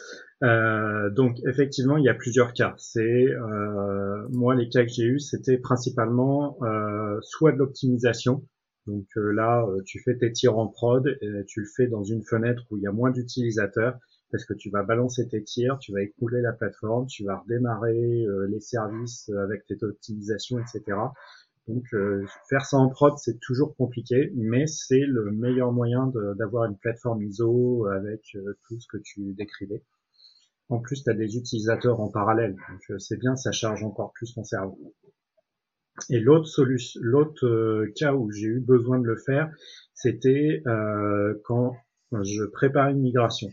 Euh, donc, effectivement, il y a plusieurs cas. C'est euh, moi, les cas que j'ai eus, c'était principalement euh, soit de l'optimisation. Donc là, tu fais tes tirs en prod, et tu le fais dans une fenêtre où il y a moins d'utilisateurs parce que tu vas balancer tes tirs, tu vas écouler la plateforme, tu vas redémarrer euh, les services avec tes optimisations, etc. Donc euh, faire ça en prod, c'est toujours compliqué, mais c'est le meilleur moyen d'avoir une plateforme ISO avec euh, tout ce que tu décrivais. En plus, tu as des utilisateurs en parallèle, donc c'est bien, ça charge encore plus ton cerveau. Et l'autre solution, l'autre cas où j'ai eu besoin de le faire, c'était quand je prépare une migration.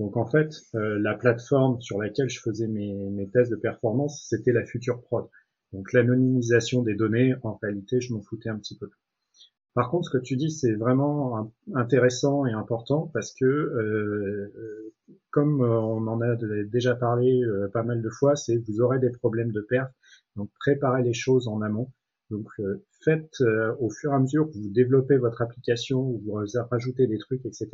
Donc en fait, euh, la plateforme sur laquelle je faisais mes, mes tests de performance, c'était la future prod. Donc l'anonymisation des données, en réalité, je m'en foutais un petit peu. Par contre, ce que tu dis, c'est vraiment intéressant et important parce que, euh, comme on en a déjà parlé euh, pas mal de fois, c'est vous aurez des problèmes de perte. Donc préparez les choses en amont. Donc euh, faites euh, au fur et à mesure que vous développez votre application ou vous rajoutez des trucs, etc.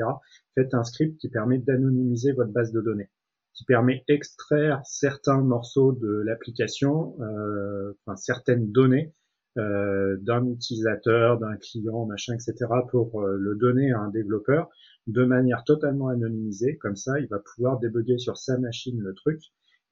Faites un script qui permet d'anonymiser votre base de données, qui permet d'extraire certains morceaux de l'application, euh, enfin certaines données euh, d'un utilisateur, d'un client, machin, etc. pour le donner à un développeur de manière totalement anonymisée. Comme ça, il va pouvoir débugger sur sa machine le truc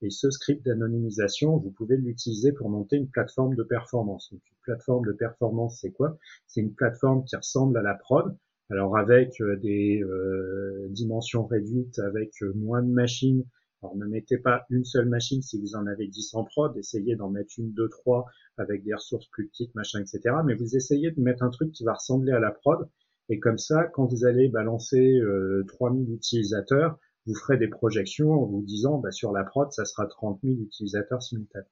et ce script d'anonymisation, vous pouvez l'utiliser pour monter une plateforme de performance. Donc, une plateforme de performance, c'est quoi? C'est une plateforme qui ressemble à la prod, alors avec euh, des euh, dimensions réduites, avec euh, moins de machines. Alors ne mettez pas une seule machine si vous en avez 10 en prod, essayez d'en mettre une, deux, trois avec des ressources plus petites, machin, etc. Mais vous essayez de mettre un truc qui va ressembler à la prod. Et comme ça, quand vous allez balancer euh, 3000 utilisateurs, vous ferez des projections en vous disant bah, sur la prod, ça sera 30 000 utilisateurs simultanés.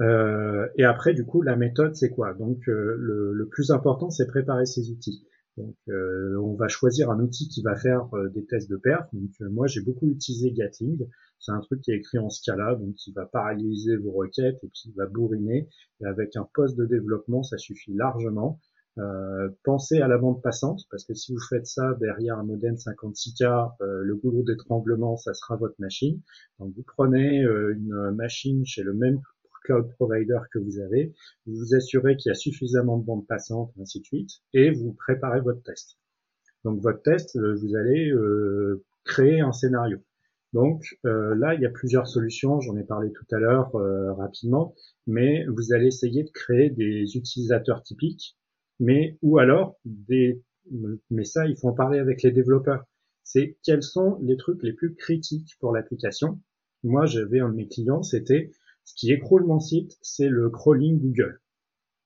Euh, et après, du coup, la méthode, c'est quoi? Donc, euh, le, plus important, c'est préparer ces outils. Donc, euh, on va choisir un outil qui va faire des tests de perf. Donc, moi, j'ai beaucoup utilisé Gatling. C'est un truc qui est écrit en Scala, donc qui va paralléliser vos requêtes et qui va bourriner. Et avec un poste de développement, ça suffit largement. Euh, pensez à la bande passante, parce que si vous faites ça derrière un modem 56K, euh, le goulot d'étranglement, ça sera votre machine. Donc vous prenez euh, une machine chez le même cloud provider que vous avez, vous vous assurez qu'il y a suffisamment de bande passante, ainsi de suite, et vous préparez votre test. Donc votre test, euh, vous allez euh, créer un scénario. Donc là, il y a plusieurs solutions, j'en ai parlé tout à l'heure rapidement, mais vous allez essayer de créer des utilisateurs typiques mais ou alors des mais ça il faut en parler avec les développeurs c'est quels sont les trucs les plus critiques pour l'application? Moi j'avais un de mes clients c'était ce qui écroule mon site c'est le crawling Google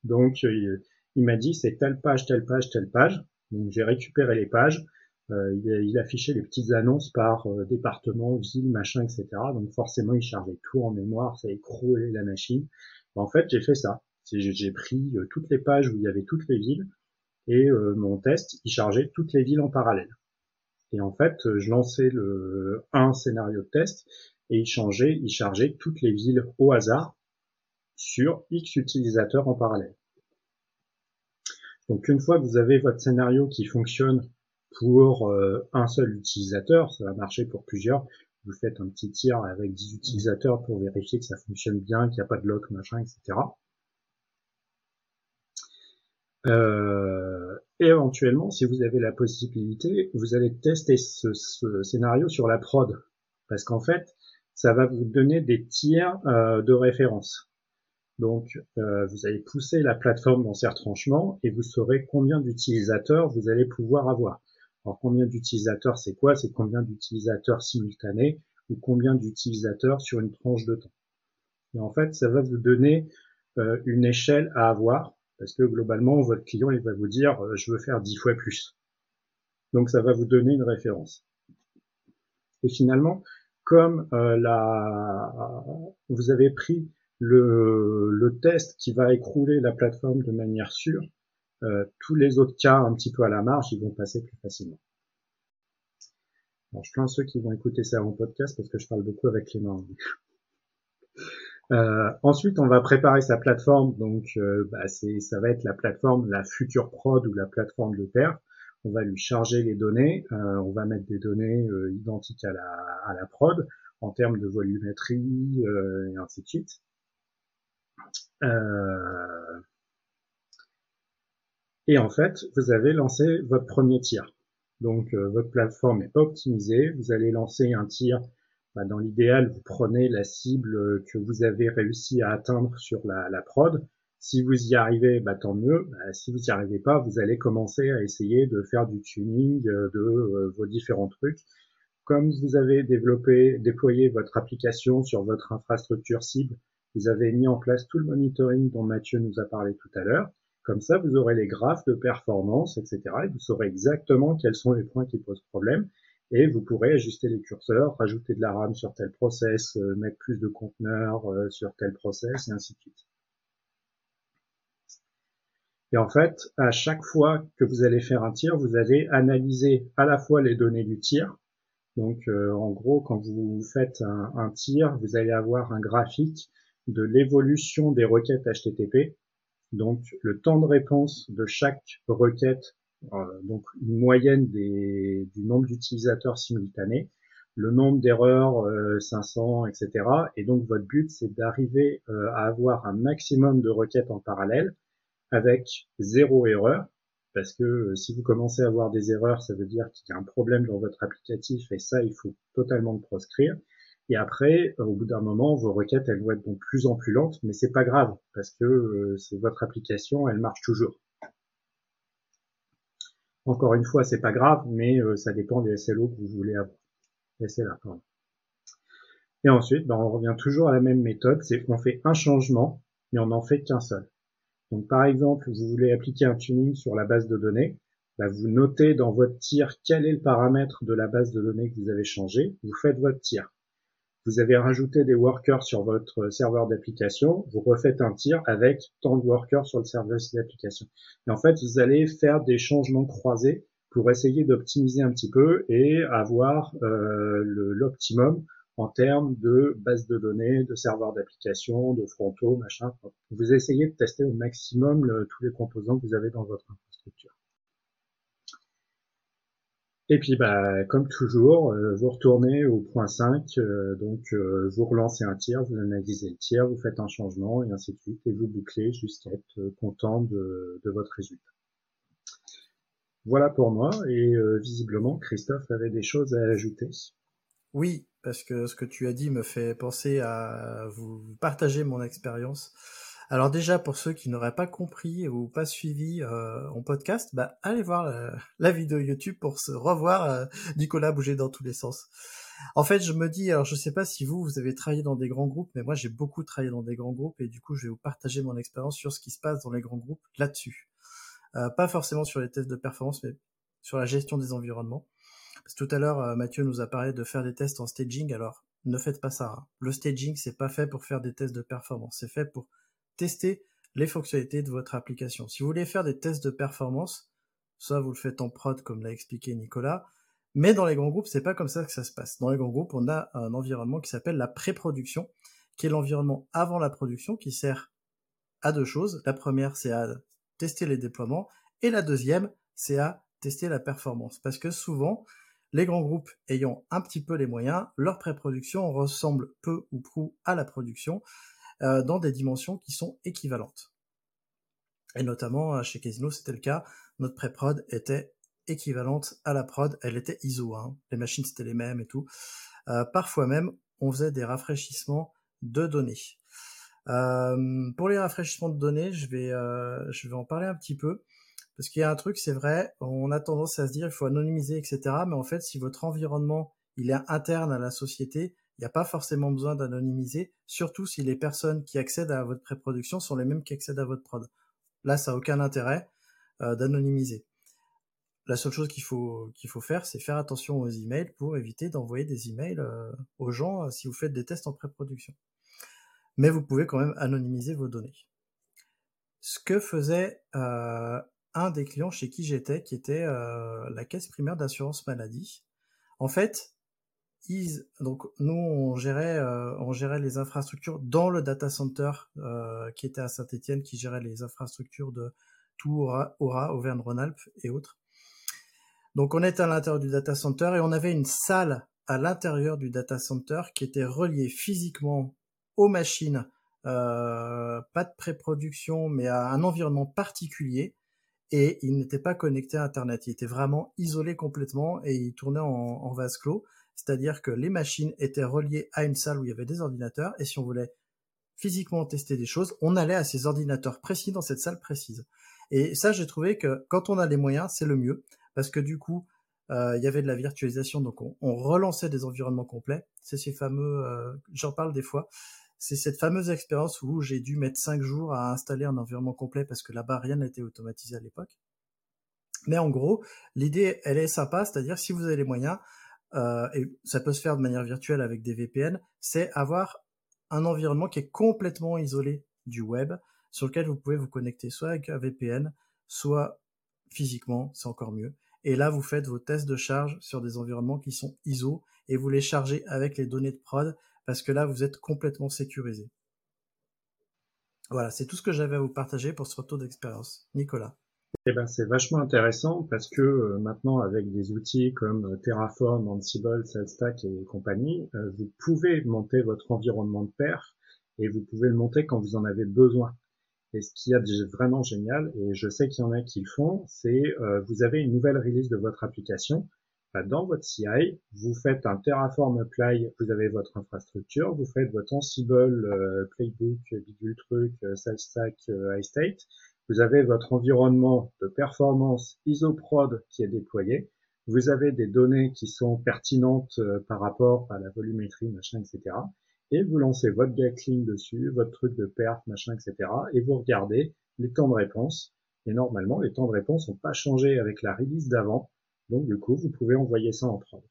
Donc il, m'a dit c'est telle page, telle page, telle page. Donc j'ai récupéré les pages. Euh, il, il, affichait les petites annonces par euh, département, ville, machin, etc. Donc forcément, il chargeait tout en mémoire, ça écroulait la machine. En fait, j'ai fait ça. J'ai pris euh, toutes les pages où il y avait toutes les villes et mon test, il chargeait toutes les villes en parallèle. Et en fait, je lançais un scénario de test et il changeait, il chargeait toutes les villes au hasard sur X utilisateurs en parallèle. Donc une fois que vous avez votre scénario qui fonctionne pour euh, un seul utilisateur, ça va marcher pour plusieurs, vous faites un petit tir avec 10 utilisateurs pour vérifier que ça fonctionne bien, qu'il n'y a pas de lock, machin, etc. Euh, éventuellement, si vous avez la possibilité, vous allez tester ce, scénario sur la prod. Parce qu'en fait, ça va vous donner des tirs euh, de référence. Donc, euh, vous allez pousser la plateforme dans ses retranchements et vous saurez combien d'utilisateurs vous allez pouvoir avoir. Alors, combien d'utilisateurs, c'est quoi? C'est combien d'utilisateurs simultanés ou combien d'utilisateurs sur une tranche de temps. Et en fait, ça va vous donner euh, une échelle à avoir parce que globalement, votre client, il va vous dire, euh, je veux faire dix fois plus. Donc, ça va vous donner une référence. Et finalement, comme euh, vous avez pris le, le, test qui va écrouler la plateforme de manière sûre, euh, tous les autres cas un petit peu à la marge, ils vont passer plus facilement. Alors, je plains ceux qui vont écouter ça en podcast parce que je parle beaucoup avec les mains. Euh, ensuite, on va préparer sa plateforme. Donc, euh, bah, ça va être la plateforme, la future prod ou la plateforme de pair. On va lui charger les données. Euh, on va mettre des données euh, identiques à la, à la prod en termes de volumétrie et ainsi de suite. et en fait, vous avez lancé votre premier tir. Donc, votre plateforme est optimisée. Vous allez lancer un tir bah, dans l'idéal, vous prenez la cible que vous avez réussi à atteindre sur la, la prod. Si vous y arrivez, bah, tant mieux. Bah, si vous n'y arrivez pas, vous allez commencer à essayer de faire du tuning euh, de euh, vos différents trucs. Comme vous avez développé, déployé votre application sur votre infrastructure cible, vous avez mis en place tout le monitoring dont Mathieu nous a parlé tout à l'heure. Comme ça, vous aurez les graphes de performance, etc. Et vous saurez exactement quels sont les points qui posent problème et vous pourrez ajuster les curseurs, rajouter de la RAM sur tel process, euh, mettre plus de conteneurs euh, sur tel process, et ainsi de suite. Et en fait, à chaque fois que vous allez faire un tir, vous allez analyser à la fois les données du tir. Donc, euh, en gros, quand vous faites un, un, tir, vous allez avoir un graphique de l'évolution des requêtes HTTP. Donc, le temps de réponse de chaque requête donc une moyenne des, du nombre d'utilisateurs simultanés, le nombre d'erreurs, 500, etc. Et donc votre but, c'est d'arriver euh, à avoir un maximum de requêtes en parallèle avec zéro erreur, parce que euh, si vous commencez à avoir des erreurs, ça veut dire qu'il y a un problème dans votre applicatif, et ça, il faut totalement le proscrire. Et après, au bout d'un moment, vos requêtes, elles vont être de plus en plus lentes, mais c'est pas grave, parce que c'est votre application, elle marche toujours. Encore une fois, c'est pas grave, mais euh, ça dépend des SLO que vous voulez avoir. SLA, pardon. Et ensuite, ben, on revient toujours à la même méthode, c'est qu'on fait un changement, mais on n'en fait qu'un seul. Donc par exemple, vous voulez appliquer un tuning sur la base de données, ben, vous notez dans votre tir quel est le paramètre de la base de données que vous avez changé, vous faites votre tir vous avez rajouté des workers sur votre serveur d'application, vous refaites un tir avec tant de workers sur le serveur d'application. Et en fait, vous allez faire des changements croisés pour essayer d'optimiser un petit peu et avoir euh, l'optimum en termes de base de données, de serveurs d'application, de frontaux, machin. Vous essayez de tester au maximum tous les composants que vous avez dans votre infrastructure. Et puis, bah, comme toujours, euh, vous retournez au point 5, euh, donc euh, vous relancez un tir, vous analysez le tir, vous faites un changement, et ainsi de suite, et vous bouclez jusqu'à être content de, de, votre résultat. Voilà pour moi, et visiblement, Christophe avait des choses à ajouter. Oui, parce que ce que tu as dit me fait penser à vous partager mon expérience alors déjà, pour ceux qui n'auraient pas compris ou pas suivi euh, en podcast, bah, allez voir la, vidéo YouTube pour se revoir euh, Nicolas bouger dans tous les sens. En fait, je me dis, alors je sais pas si vous, vous avez travaillé dans des grands groupes, mais moi j'ai beaucoup travaillé dans des grands groupes et du coup je vais vous partager mon expérience sur ce qui se passe dans les grands groupes là-dessus. Euh, pas forcément sur les tests de performance, mais sur la gestion des environnements. Parce que tout à l'heure, euh, Mathieu nous a parlé de faire des tests en staging. Alors, ne faites pas ça. Hein. Le staging, c'est pas fait pour faire des tests de performance. C'est fait pour tester les fonctionnalités de votre application. Si vous voulez faire des tests de performance, soit vous le faites en prod, comme l'a expliqué Nicolas, mais dans les grands groupes, c'est pas comme ça que ça se passe. Dans les grands groupes, on a un environnement qui s'appelle la pré-production, qui est l'environnement avant la production, qui sert à deux choses. La première, c'est à tester les déploiements, et la deuxième, c'est à tester la performance. Parce que souvent, les grands groupes ayant un petit peu les moyens, leur pré-production ressemble peu ou prou à la production euh, dans des dimensions qui sont équivalentes. Et notamment euh, chez Casino, c'était le cas. Notre pré-prod était équivalente à la prod. Elle était ISO. Hein. Les machines c'était les mêmes et tout. Euh, parfois même, on faisait des rafraîchissements de données. pour les rafraîchissements de données, je vais, je vais en parler un petit peu. Parce qu'il y a un truc, c'est vrai, on a tendance à se dire il faut anonymiser, etc. Mais en fait, si votre environnement il est interne à la société, n'y a pas forcément besoin d'anonymiser, surtout si les personnes qui accèdent à votre pré-production sont les mêmes qui accèdent à votre prod. Là, ça n'a aucun intérêt euh, d'anonymiser. La seule chose qu'il faut faire, c'est faire attention aux emails pour éviter d'envoyer des emails euh, aux gens euh, si vous faites des tests en pré-production. Mais vous pouvez quand même anonymiser vos données. Ce que faisait un des clients chez qui j'étais, qui était la caisse primaire d'assurance maladie. En fait, donc nous on gérait, euh, on gérait les infrastructures dans le data center euh, qui était à Saint-Étienne, qui gérait les infrastructures de tout Aura, Auvergne-Rhône-Alpes et autres. Donc on était à l'intérieur du data center et on avait une salle à l'intérieur du data center qui était reliée physiquement aux machines, pas de pré-production, mais à un environnement particulier et il n'était pas connecté à Internet. Il était vraiment isolé complètement et il tournait en, vase clos. C'est-à-dire que les machines étaient reliées à une salle où il y avait des ordinateurs et si on voulait physiquement tester des choses, on allait à ces ordinateurs précis dans cette salle précise. Et ça, j'ai trouvé que quand on a les moyens, c'est le mieux parce que du coup, euh, il y avait de la virtualisation, donc on, relançait des environnements complets. C'est ces fameux, euh, j'en parle des fois, c'est cette fameuse expérience où j'ai dû mettre 5 jours à installer un environnement complet parce que là-bas rien n'était automatisé à l'époque. Mais en gros, l'idée, elle est sympa, c'est-à-dire si vous avez les moyens, euh, et ça peut se faire de manière virtuelle avec des VPN, c'est avoir un environnement qui est complètement isolé du web, sur lequel vous pouvez vous connecter soit avec un VPN, soit physiquement, c'est encore mieux. Et là, vous faites vos tests de charge sur des environnements qui sont ISO et vous les chargez avec les données de prod parce que là, vous êtes complètement sécurisé. Voilà, c'est tout ce que j'avais à vous partager pour ce retour d'expérience. Nicolas. Eh ben, c'est vachement intéressant parce que euh, maintenant, avec des outils comme euh, Terraform, Ansible, SalesStack et compagnie, euh, vous pouvez monter votre environnement de pair et vous pouvez le monter quand vous en avez besoin. Et ce qui est vraiment génial, et je sais qu'il y en a qui le font, c'est vous avez une nouvelle release de votre application, dans votre CI, vous faites un Terraform apply, vous avez votre infrastructure, vous faites votre Ansible, euh, Playbook, bidule truc, euh, SalesStack, euh, iState, vous avez votre environnement de performance IsoProd qui est déployé, vous avez des données qui sont pertinentes euh, par rapport à la volumétrie, machin, etc. Et vous lancez votre Gatling dessus, votre truc de perf, machin, etc. Et vous regardez les temps de réponse. Et normalement, les temps de réponse n'ont pas changé avec la release d'avant. Donc du coup, vous pouvez envoyer ça en prod.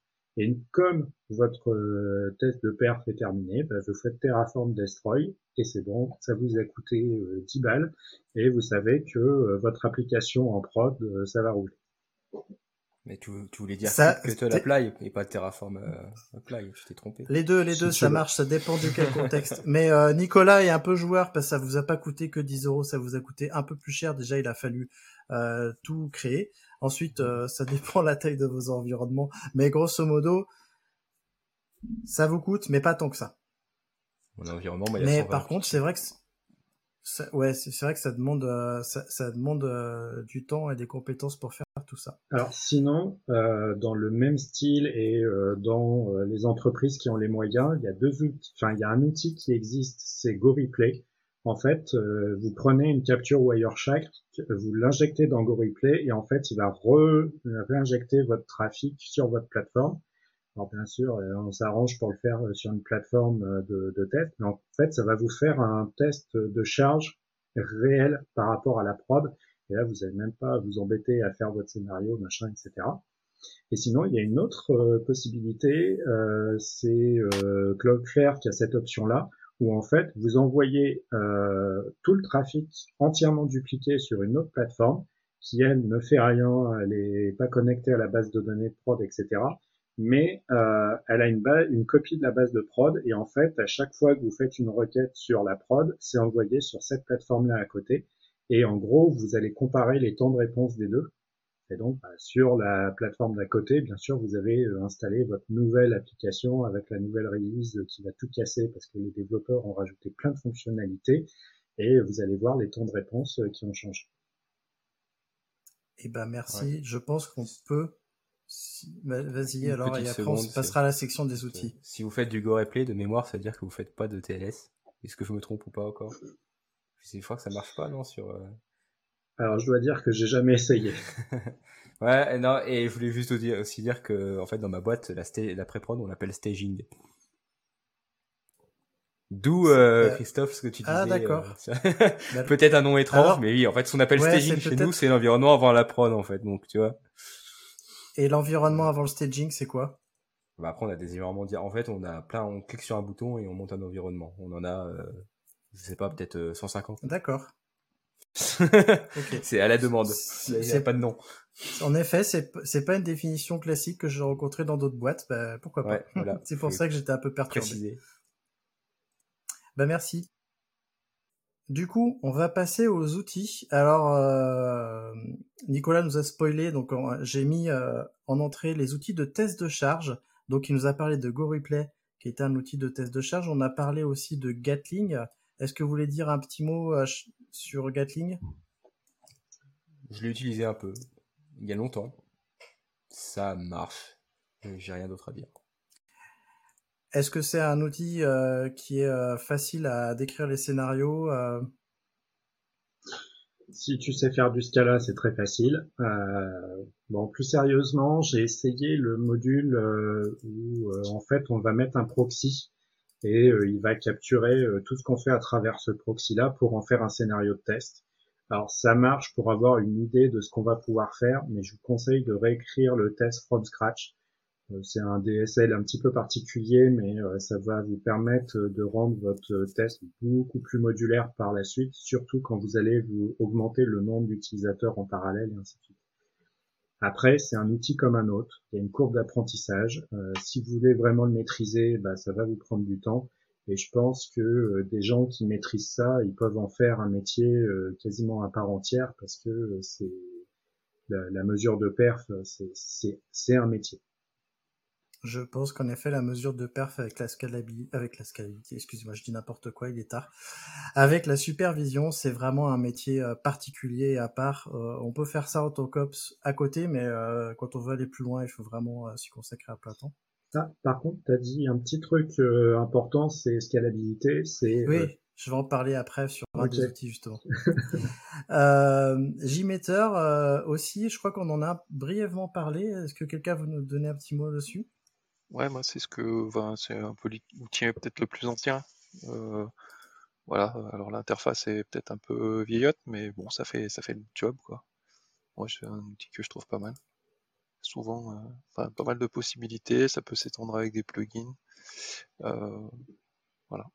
Et comme votre euh, test de perf est terminé, bah, vous faites Terraform Destroy et c'est bon, ça vous a coûté 10 euh, balles et vous savez que euh, votre application en prod, ça va rouler. Mais tu, voulais dire ça, que tu l'apply et pas Terraform apply, je t'ai trompé. Les deux, les deux, ça marche, ça dépend de quel contexte. Mais Nicolas est un peu joueur parce que ça vous a pas coûté que 10 euros, ça vous a coûté un peu plus cher. Déjà, il a fallu tout créer. Ensuite, euh, ça dépend la taille de vos environnements. Mais grosso modo, ça vous coûte, mais pas tant que ça. Mon environnement, mais par contre, c'est vrai que ouais, c'est vrai que ça demande, euh, ça, demande euh, du temps et des compétences pour faire tout ça. Alors sinon, dans le même style et dans les entreprises qui ont les moyens, il y a deux outils. Enfin, il y a un outil qui existe, c'est GoReplay en fait, euh, vous prenez une capture Wireshark, vous l'injectez dans GoReplay et en fait, il va re réinjecter votre trafic sur votre plateforme. Alors bien sûr, on s'arrange pour le faire sur une plateforme de, de test, mais en fait, ça va vous faire un test de charge réel par rapport à la prod. Et là, vous n'avez même pas à vous embêter à faire votre scénario, machin, etc. Et sinon, il y a une autre euh, possibilité, euh, c'est euh, Cloudflare qui a cette option-là, où en fait, vous envoyez euh, tout le trafic entièrement dupliqué sur une autre plateforme, qui elle ne fait rien, elle n'est pas connectée à la base de données prod, etc. Mais euh, elle a une, une copie de la base de prod, et en fait, à chaque fois que vous faites une requête sur la prod, c'est envoyé sur cette plateforme-là à côté. Et en gros, vous allez comparer les temps de réponse des deux. Et donc, bah, sur la plateforme d'à côté, bien sûr, vous avez euh, installé votre nouvelle application avec la nouvelle release qui va tout casser parce que les développeurs ont rajouté plein de fonctionnalités et vous allez voir les temps de réponse euh, qui ont changé. Eh ben merci. Je pense qu'on peut. Bah, vas-y alors et après on passera à la section des outils. Si vous faites du Go Replay de mémoire, ça veut dire que vous faites pas de TLS. Est-ce que je me trompe ou pas encore? C'est une fois que ça marche pas non sur. Euh, alors je dois dire que j'ai jamais essayé. ouais, non, et je voulais juste aussi dire que en fait dans ma boîte, la, la pré-prod, on l'appelle staging. D'où euh, Christophe ce que tu ah, disais. Ah d'accord. Euh, peut-être un nom étrange, mais oui, en fait, ce qu'on appelle staging chez nous, c'est l'environnement avant la prod en fait, donc tu vois. Et l'environnement avant le staging, c'est quoi? Bah Après, on a des environnements. En fait, on a plein, on clique sur un bouton et on monte un environnement. On en a, euh, je sais pas, peut-être 150. D'accord. C'est à la demande. C'est pas de nom. En effet, c'est pas une définition classique que j'ai rencontrée dans d'autres boîtes. Bah, pourquoi pas C'est pour ça que j'étais un peu perturbé. Bah merci. Du coup, on va passer aux outils. Alors, euh, Nicolas nous a spoilé, donc j'ai mis euh, en entrée les outils de test de charge. Donc, il nous a parlé de GoReplay, qui est un outil de test de charge. On a parlé aussi de Gatling. Est-ce que vous voulez dire un petit mot sur Gatling Je l'ai utilisé un peu, il y a longtemps. Ça marche. J'ai rien d'autre à dire. Est-ce que c'est un outil euh, qui est euh, facile à décrire les scénarios Si tu sais faire du Scala, c'est très facile. bon, plus sérieusement, j'ai essayé le module où en fait on va mettre un proxy et euh, il va capturer euh, tout ce qu'on fait à travers ce proxy-là pour en faire un scénario de test. Alors ça marche pour avoir une idée de ce qu'on va pouvoir faire, mais je vous conseille de réécrire le test from scratch. Euh, c'est un DSL un petit peu particulier, mais ça va vous permettre de rendre votre test beaucoup plus modulaire par la suite, surtout quand vous allez vous augmenter le nombre d'utilisateurs en parallèle et ainsi de suite. Après, c'est un outil comme un autre. Il y a une courbe d'apprentissage. Euh, si vous voulez vraiment le maîtriser, bah, ça va vous prendre du temps. Et je pense que euh, des gens qui maîtrisent ça, ils peuvent en faire un métier euh, quasiment à part entière parce que c'est la, la, mesure de perf, c'est un métier. Je pense qu'en effet, la mesure de perf avec la scalabilité, avec la scalabilité, excusez-moi, je dis n'importe quoi, il est tard. Avec la supervision, c'est vraiment un métier euh, particulier à part. Euh, on peut faire ça en tant qu'ops à côté, mais euh, quand on veut aller plus loin, il faut vraiment s'y consacrer à plein temps. Ah, par contre, tu as dit un petit truc important, c'est scalabilité. C'est oui. Je vais en parler après sur un des outils justement. euh, Gmeter aussi, je crois qu'on en a brièvement parlé. Est-ce que quelqu'un veut nous donner un petit mot dessus? Ouais, moi c'est ce que, c'est un peu l'outil peut-être le plus ancien. Euh, voilà, alors l'interface est peut-être un peu vieillotte, mais bon, ça fait ça fait le job quoi. Moi, c'est un outil que je trouve pas mal. Souvent, euh, pas mal de possibilités, ça peut s'étendre avec des plugins. Euh, voilà.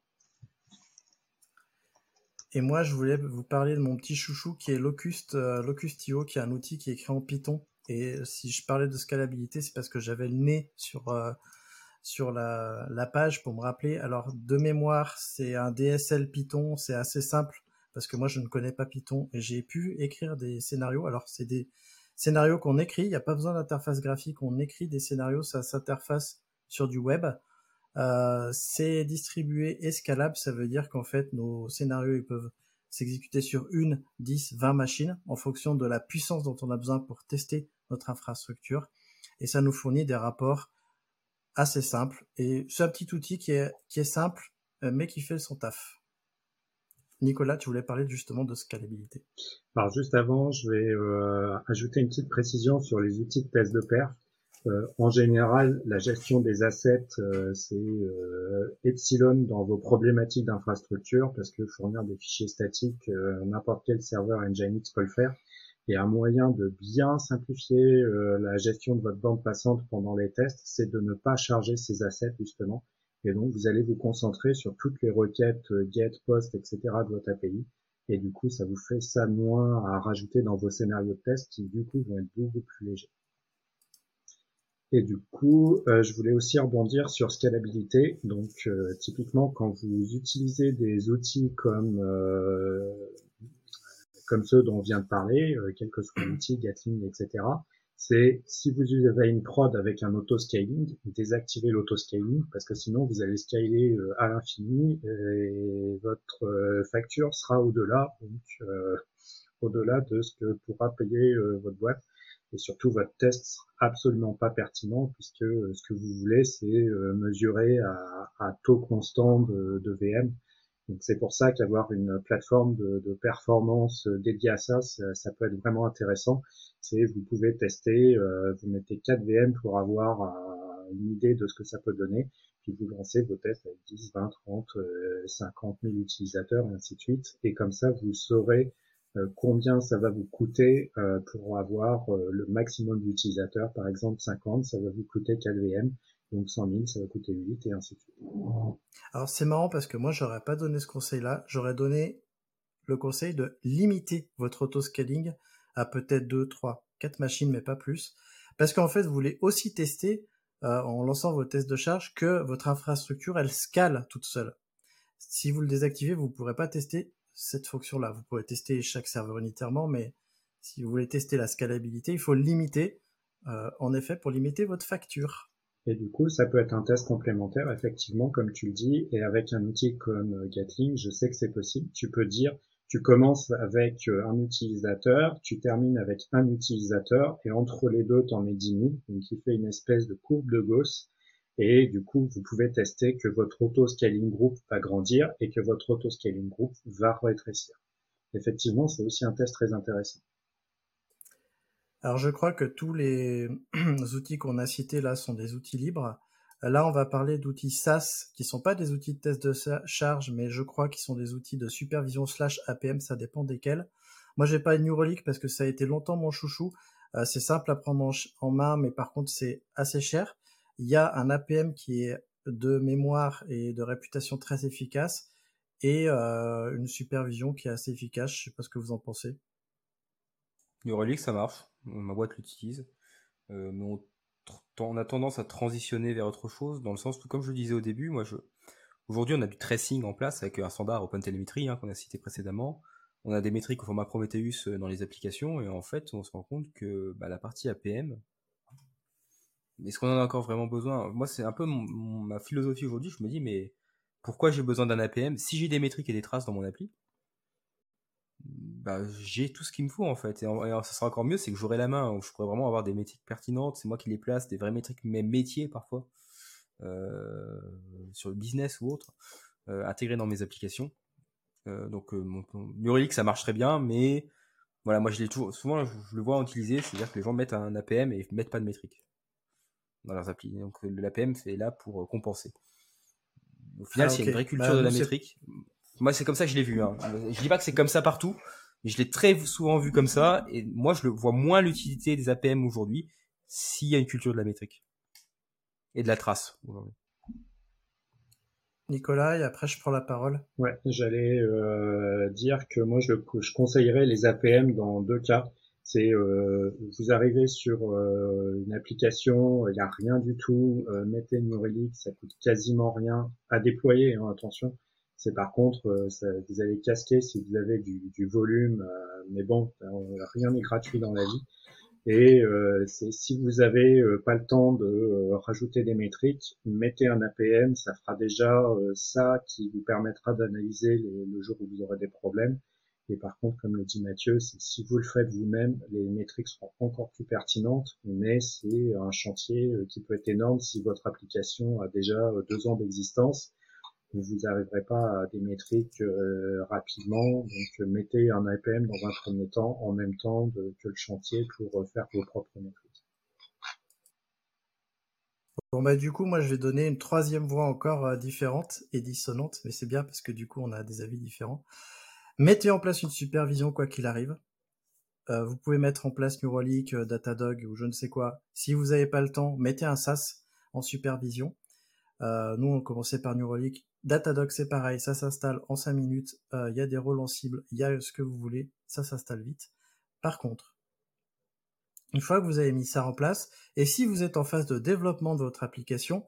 Et moi, je voulais vous parler de mon petit chouchou qui est Locust, Locustio, qui est un outil qui est écrit en Python et si je parlais de scalabilité, c'est parce que j'avais le nez sur euh, sur la, la, page pour me rappeler. Alors de mémoire, c'est un DSL Python, c'est assez simple parce que moi je ne connais pas Python et j'ai pu écrire des scénarios. Alors c'est des scénarios qu'on écrit, il n'y a pas besoin d'interface graphique, on écrit des scénarios, ça s'interface sur du web. Euh, c'est distribué et scalable, ça veut dire qu'en fait nos scénarios ils peuvent s'exécuter sur une, 10, 20 machines en fonction de la puissance dont on a besoin pour tester notre infrastructure. Et ça nous fournit des rapports assez simples. Et c'est un petit outil qui est, qui est simple, euh, mais qui fait son taf. Nicolas, tu voulais parler justement de scalabilité. Alors juste avant, je vais euh, ajouter une petite précision sur les outils de test de perf. Euh, en général, la gestion des assets, euh, c'est euh, epsilon dans vos problématiques d'infrastructure, parce que fournir des fichiers statiques, n'importe quel serveur Nginx peut le faire. Et un moyen de bien simplifier la gestion de votre bande passante pendant les tests, c'est de ne pas charger ces assets justement. Et donc, vous allez vous concentrer sur toutes les requêtes get, post, etc. de votre API. Et du coup, ça vous fait ça moins à rajouter dans vos scénarios de test qui, du coup, vont être beaucoup plus légers. Et du coup, euh, je voulais aussi rebondir sur scalabilité. Donc, euh, typiquement, quand vous utilisez des outils comme euh, comme ceux dont on vient de parler, quel que soit l'outil, Gatling, etc., c'est si vous avez une prod avec un auto-scaling, désactivez l'auto-scaling parce que sinon vous allez scaler à l'infini et votre facture sera au-delà, donc au-delà de ce que pourra payer votre boîte et surtout votre test sera absolument pas pertinent puisque euh, ce que vous voulez c'est euh, mesurer à, taux constant de, VM. Donc c'est pour ça qu'avoir une plateforme de, performance euh, dédiée à ça, ça, peut être vraiment intéressant. C'est vous pouvez tester, vous mettez 4 VM pour avoir une idée de ce que ça peut donner, puis vous lancez vos tests avec 10, 20, 30, 50 000 utilisateurs et ainsi de suite. Et comme ça, vous saurez euh, combien ça va vous coûter euh, pour avoir euh, le maximum d'utilisateurs. Par exemple, 50, ça va vous coûter 4 VM. Donc 100 000, ça va coûter 8 et ainsi de suite. Alors c'est marrant parce que moi, j'aurais pas donné ce conseil-là. J'aurais donné le conseil de limiter votre auto-scaling à peut-être 2, 3, 4 machines, mais pas plus. Parce qu'en fait, vous voulez aussi tester, en lançant vos tests de charge, que votre infrastructure, elle scale toute seule. Si vous le désactivez, vous ne pourrez pas tester cette fonction-là. Vous pouvez tester chaque serveur unitairement, mais si vous voulez tester la scalabilité, il faut limiter, euh, en effet, pour limiter votre facture. Et du coup, ça peut être un test complémentaire, effectivement, comme tu le dis, et avec un outil comme euh, Gatling, je sais que c'est possible. Tu peux dire, tu commences avec euh, un utilisateur, tu termines avec un utilisateur, et entre les deux, tu en mets 10 000, donc il fait une espèce de courbe de Gauss, et du coup, vous pouvez tester que votre auto-scaling group va grandir et que votre auto-scaling group va rétrécir. Effectivement, c'est aussi un test très intéressant. Alors, je crois que tous les outils qu'on a cités là sont des outils libres. Là, on va parler d'outils SaaS qui sont pas des outils de test de charge, mais je crois qu'ils sont des outils de supervision slash APM, ça dépend desquels. Moi, j'ai pas New Relic parce que ça a été longtemps mon chouchou. Euh, c'est simple à prendre en main, mais par contre, c'est assez cher. Il y a un APM qui est de mémoire et de réputation très efficace et euh, une supervision qui est assez efficace. Je sais pas ce que vous en pensez. New Relic, ça marche. Ma boîte l'utilise. Euh, mais on, a tendance à transitionner vers autre chose, dans le sens où, comme je le disais au début, moi, je... aujourd'hui, on a du tracing en place avec un standard OpenTelemetry hein, qu'on a cité précédemment. On a des métriques au format Prometheus euh, dans les applications, et en fait, on se rend compte que bah, la partie APM, est-ce qu'on en a encore vraiment besoin? Moi, c'est un peu ma philosophie aujourd'hui. Je me dis, mais pourquoi j'ai besoin d'un APM Si j'ai des métriques et des traces dans mon appli, bah, j'ai tout ce qu'il me faut en fait. Et, ça sera encore mieux, c'est que j'aurai la main, où je pourrais vraiment avoir des métriques pertinentes. C'est moi qui les place, des vraies métriques, même métiers parfois, euh, sur le business ou autre, euh, intégrées dans mes applications. Euh, donc, mon, mon ça marche très bien, mais voilà, moi je l'ai toujours, souvent je, le vois utiliser, c'est-à-dire que les gens mettent un APM et mettent pas de métriques dans leurs applis. Donc l'APM c'est là pour euh, compenser. Au final, c'est ah, une vraie culture bah, de la métrique. Moi, c'est comme ça que je l'ai vu. Hein. Je dis pas que c'est comme ça partout, mais je l'ai très souvent vu comme ça. Et moi, je le vois moins l'utilité des APM aujourd'hui s'il y a une culture de la métrique et de la trace Nicolas, et après je prends la parole. Ouais, j'allais euh, dire que moi je, je conseillerais les APM dans deux cas. C'est euh, vous arrivez sur euh, une application, il n'y a rien du tout, euh, mettez New Relic, ça coûte quasiment rien à déployer, hein, attention. C'est par contre, euh, vous allez casquer si vous avez du, volume, mais bon, rien n'est gratuit dans la vie. Et si vous avez pas le temps de rajouter des métriques, mettez un APM, ça fera déjà ça qui vous permettra d'analyser le jour où vous aurez des problèmes et par contre, comme le dit Mathieu, si vous le faites vous-même, les métriques seront encore plus pertinentes, mais c'est un chantier euh, qui peut être énorme si votre application a déjà euh, deux ans d'existence. Vous n'arriverez pas à des métriques euh, rapidement, donc mettez un APM dans un premier temps en même temps que le chantier pour faire vos propres métriques. Bon bah du coup moi je vais donner une troisième voix encore euh, différente et dissonante, mais c'est bien parce que du coup on a des avis différents. Mettez en place une supervision quoi qu'il arrive. Euh, vous pouvez mettre en place Neuralink, euh, Datadog ou je ne sais quoi. Si vous n'avez pas le temps, mettez un SaaS en supervision. nous on commençait par Neuralink. Datadog c'est pareil, ça s'installe en 5 minutes. Il y a des rôles en cible, il y a ce que vous voulez, ça s'installe vite. Par contre, une fois que vous avez mis ça en place, et si vous êtes en phase de développement de votre application,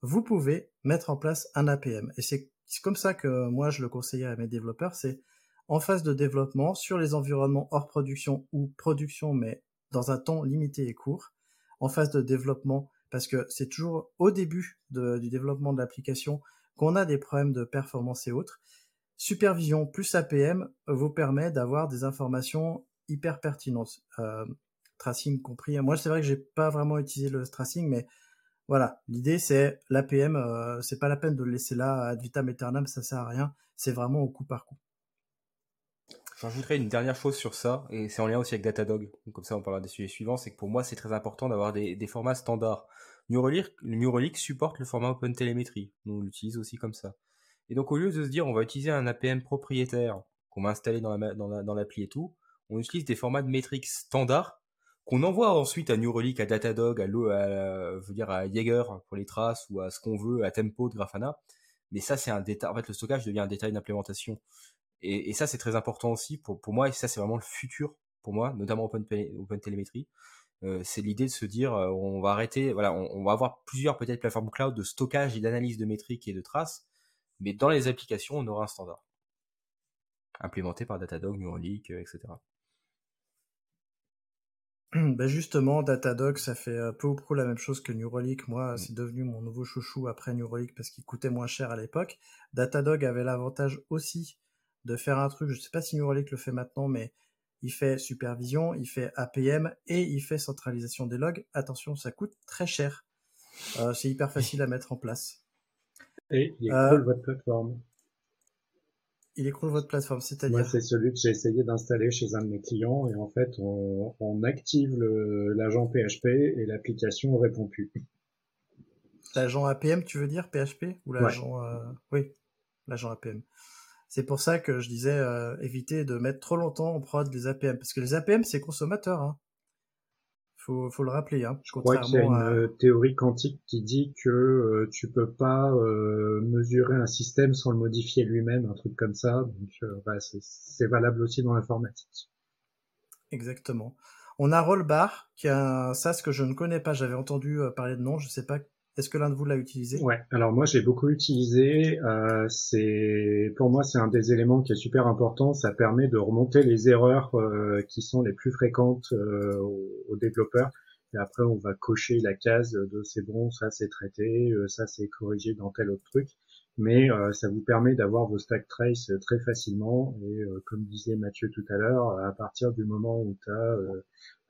vous pouvez mettre en place un APM. Et c'est comme ça que moi je le conseillais à mes développeurs, c'est en phase de développement sur les environnements hors production ou production, mais dans un temps limité et court, en phase de développement, parce que c'est toujours au début du développement de l'application qu'on a des problèmes de performance et autres. Supervision plus APM vous permet d'avoir des informations hyper pertinentes. Euh, tracing compris. Moi, c'est vrai que j'ai pas vraiment utilisé le tracing, mais voilà, l'idée c'est l'APM, euh, c'est pas la peine de le laisser là ad vitam aeternam, ça sert à rien. C'est vraiment au coup par coup. J'ajouterais une dernière chose sur ça, et c'est en lien aussi avec Datadog. comme ça, on parlera des sujets suivants. C'est que pour moi, c'est très important d'avoir des, formats standards. Neuralink, supporte le format OpenTelemetry. On l'utilise aussi comme ça. Et donc, au lieu de se dire, on va utiliser un APM propriétaire qu'on va installer dans l'appli et tout, on utilise des formats de métriques standards qu'on envoie ensuite à New Relic, à Datadog, à, à, veux dire à Jaeger pour les traces ou à ce qu'on veut, à Tempo de Grafana. Mais ça, c'est un détail. En fait, le stockage devient un détail d'implémentation. Et, ça, c'est très important aussi pour, moi. Et ça, c'est vraiment le futur pour moi, notamment Open, Open. Euh, c'est l'idée de se dire, euh, on va arrêter, voilà, on, va avoir plusieurs peut-être plateformes cloud de stockage et d'analyse de métriques et de traces, mais dans les applications, on aura un standard implémenté par Datadog, New Relic, euh, etc. Ben justement, Datadog, ça fait peu ou prou la même chose que Neuralink. Moi, mm. c'est devenu mon nouveau chouchou après Neuralink parce qu'il coûtait moins cher à l'époque. Datadog avait l'avantage aussi de faire un truc, je ne sais pas si Neuralink le fait maintenant, mais il fait supervision, il fait APM et il fait centralisation des logs. Attention, ça coûte très cher. Euh, c'est hyper facile à mettre en place. Et il euh, votre plateforme il écroule votre plateforme, c'est-à-dire Moi, c'est celui que j'ai essayé d'installer chez un de mes clients et en fait, on, on active l'agent PHP et l'application répond plus. L'agent APM, tu veux dire PHP ou l'agent euh, Oui, l'agent APM. C'est pour ça que je disais euh, éviter de mettre trop longtemps en prod des APM parce que les APM c'est consommateur. Hein faut, faut le rappeler. Hein, je crois qu'il y a une euh, théorie quantique qui dit que euh, tu peux pas euh, mesurer un système sans le modifier lui-même, un truc comme ça. Donc bah, c'est valable aussi dans l'informatique. Exactement. On a Rollbar, qui est un SaaS que je ne connais pas. J'avais entendu parler de nom, je sais pas est-ce que l'un de vous l'a utilisé? Ouais. Alors moi j'ai beaucoup utilisé. Euh, c'est pour moi c'est un des éléments qui est super important. Ça permet de remonter les erreurs euh, qui sont les plus fréquentes euh, aux, développeurs. Et après on va cocher la case de c'est bon, ça c'est traité, euh, ça c'est corrigé dans tel autre truc. Mais euh, ça vous permet d'avoir vos stack trace très facilement. Et comme disait Mathieu tout à l'heure, à partir du moment où tu as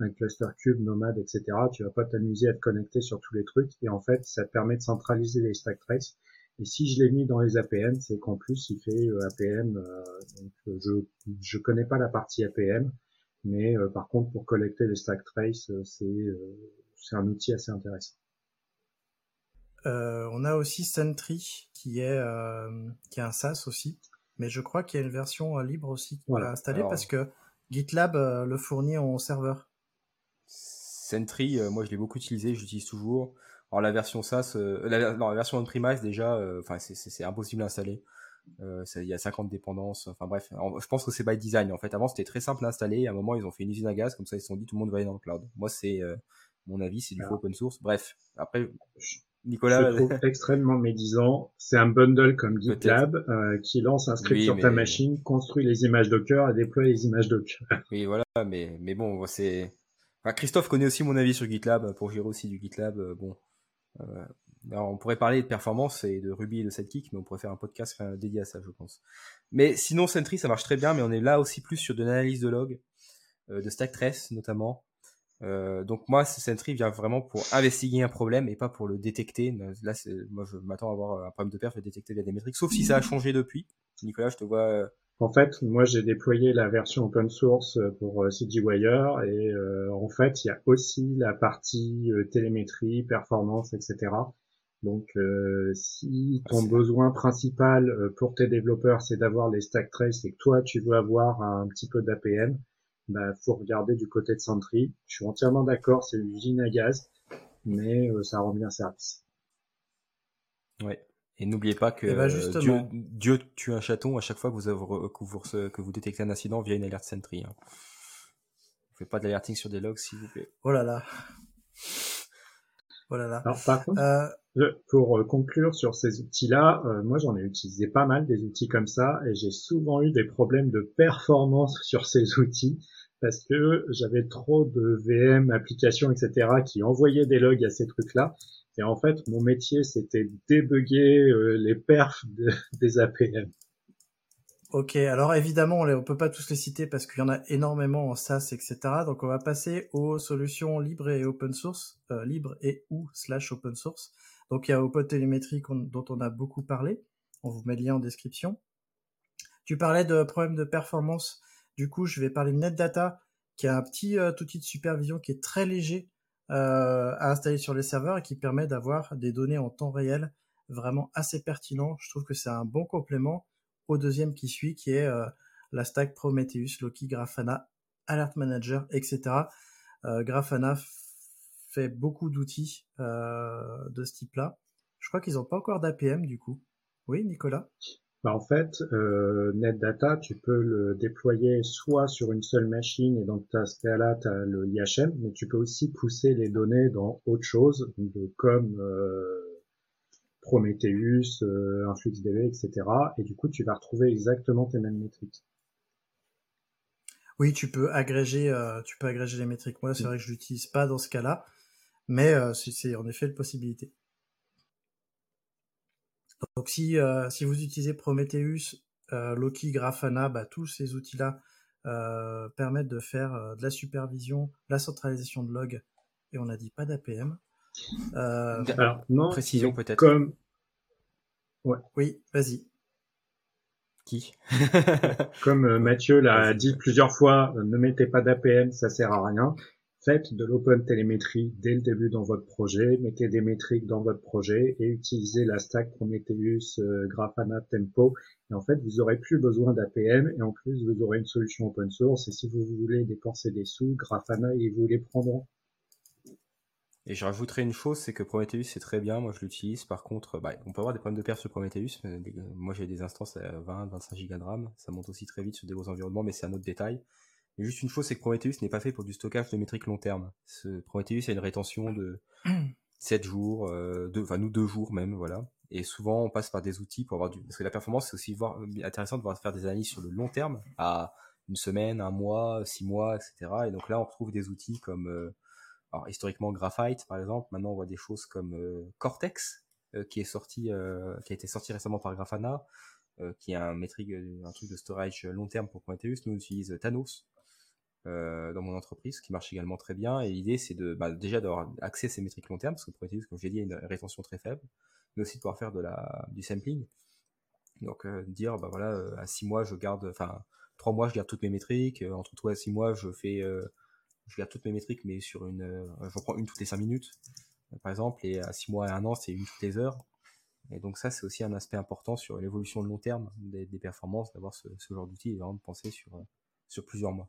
un cluster cube, nomade, etc. Tu vas pas t'amuser à te connecter sur tous les trucs. Et en fait, ça te permet de centraliser les stack traces. Et si je l'ai mis dans les APM, c'est qu'en plus, il fait euh, APM. Euh, donc, euh, je je connais pas la partie APM, mais par contre, pour collecter les stack traces, c'est c'est un outil assez intéressant. On a aussi Sentry qui est qui est un SaaS aussi, mais je crois qu'il y a une version libre aussi qu'on voilà. installer parce que GitLab le fournit en serveur. Sentry, euh, moi je l'ai beaucoup utilisé, j'utilise toujours. Alors la version SaaS, euh, la, non, la version on-premise déjà, euh, enfin c'est impossible à installer. Il y a 50 dépendances. Enfin bref, je pense que c'est by design. En fait, avant c'était très simple à installer. À un moment ils ont fait une usine à gaz, comme ça ils se sont dit tout le monde va aller dans le cloud. Moi c'est mon avis, c'est du faux open source. Bref, après Nicolas. Je trouve extrêmement médisant. C'est un bundle comme GitLab qui lance un script sur ta machine, construit les images Docker et déploie les images Docker. Oui, voilà, mais mais bon, c'est Christophe connaît aussi mon avis sur GitLab, pour gérer aussi du GitLab. Euh, bon, euh, on pourrait parler de performance et de Ruby et de Sidekick, mais on pourrait faire un podcast dédié à ça, je pense. Mais sinon, Sentry, ça marche très bien, mais on est là aussi plus sur de l'analyse de log, euh, de stack trace notamment. Donc moi, Sentry vient vraiment pour investiguer un problème et pas pour le détecter. Là, moi, je m'attends à avoir un problème de perf et détecter via des métriques, sauf si ça a changé depuis. Nicolas, je te vois En fait, moi j'ai déployé la version open source pour CGWire et en fait il y a aussi la partie télémétrie, performance, etc. Donc, euh, si ton besoin principal euh, pour tes développeurs, c'est d'avoir les stack trace et que toi, tu veux avoir un petit peu d'APM, bah, faut regarder du côté de Sentry. Je suis entièrement d'accord, c'est l'usine à gaz, mais euh, ça rend bien service. Ouais. Et n'oubliez pas que bah, Dieu, Dieu, tue un chaton à chaque fois que vous, avez, que vous, que vous détectez un incident via une alerte Sentry. Hein. Vous faites pas de l'alerting sur des logs, s'il vous plaît. Oh là là. Oh là là. Alors, par contre, pour euh, conclure sur ces outils-là, euh, moi j'en ai utilisé pas mal des outils comme ça et j'ai souvent eu des problèmes de performance sur ces outils parce que j'avais trop de VM, applications, etc. qui envoyaient des logs à ces trucs-là. Et en fait, mon métier, c'était débugger euh, les perfs des APM. Ok, alors évidemment, on ne peut pas tous les citer parce qu'il y en a énormément en SaaS, etc. Donc on va passer aux solutions libres et open source, euh, libres et ou slash open source. Donc il y a OpenTelemetry dont on a beaucoup parlé. On vous met le lien en description. Tu parlais de problèmes de performance. Du coup, je vais parler de NetData, qui est un petit euh, outil de supervision qui est très léger euh, à installer sur les serveurs et qui permet d'avoir des données en temps réel vraiment assez pertinent. Je trouve que c'est un bon complément au deuxième qui suit, qui est euh, la stack Prometheus, Loki, Grafana, Alert Manager, etc. Grafana fait beaucoup d'outils euh, de ce type-là. Je crois qu'ils n'ont pas encore d'APM du coup. Oui, Nicolas? Bah en fait, euh, NetData, tu peux le déployer soit sur une seule machine et donc dans ce cas-là, tu as le IHM, mais tu peux aussi pousser les données dans autre chose, comme euh, Prometheus, euh, InfluxDB, etc. Et du coup, tu vas retrouver exactement tes mêmes métriques. Oui, tu peux agréger, euh, tu peux agréger les métriques. Moi, c'est vrai que je l'utilise pas dans ce cas-là mais euh, c'est en effet une possibilité. Donc si, vous utilisez Prometheus, Loki, Grafana, bah, tous ces outils-là permettent de faire de la supervision, la centralisation de logs, et on n'a dit pas d'APM. Alors, non, précision peut-être. Comme... Ouais. Oui, vas-y. Qui Comme Mathieu l'a dit plusieurs fois, ne mettez pas d'APM, ça sert à rien. Faites de l'open télémétrie dès le début dans votre projet, mettez des métriques dans votre projet et utilisez la stack Prometheus, euh, Grafana, Tempo. Et en fait, vous aurez plus besoin d'APM et en plus, vous aurez une solution open source. Et si vous voulez dépenser des sous, Grafana, ils vous les prendront. Et je rajouterai une chose, c'est que Prometheus c'est très bien, moi je l'utilise. Par contre, bah, on peut avoir des problèmes de perf sur Prometheus. Moi j'ai des instances à 20-25 Go de RAM, ça monte aussi très vite sur des gros environnements, mais c'est un autre détail juste une chose, c'est que Prometheus n'est pas fait pour du stockage de métriques long terme. Ce Prometheus a une rétention de 7 jours, euh, enfin nous 2 jours même, voilà. Et souvent, on passe par des outils pour avoir du... Parce que la performance, c'est aussi voir... intéressant de voir faire des analyses sur le long terme, à une semaine, un mois, six mois, etc. Et donc là, on retrouve des outils comme... Euh, alors, historiquement, Graphite, par exemple. Maintenant, on voit des choses comme euh, Cortex, euh, qui est sorti, euh, qui a été sorti récemment par Grafana, qui est un métrique, un truc de storage long terme pour Prometheus. Nous, on utilise Thanos, dans mon entreprise, qui marche également très bien. Et l'idée, c'est de bah, déjà d'avoir accès à ces métriques long terme, parce que Prometheus, comme je l'ai dit, a une rétention très faible, mais aussi de pouvoir faire de la, du sampling. Donc dire, bah voilà, à 6 mois, je garde, enfin, 3 mois, je garde toutes mes métriques, entre 3 et 6 mois, je fais, je garde toutes mes métriques, mais sur une, je prends une toutes les 5 minutes, par exemple, et à 6 mois et 1 an, c'est une toutes les heures. Et donc ça, c'est aussi un aspect important sur l'évolution de long terme des, des performances, d'avoir ce, ce, genre d'outil et vraiment de penser sur, sur plusieurs mois.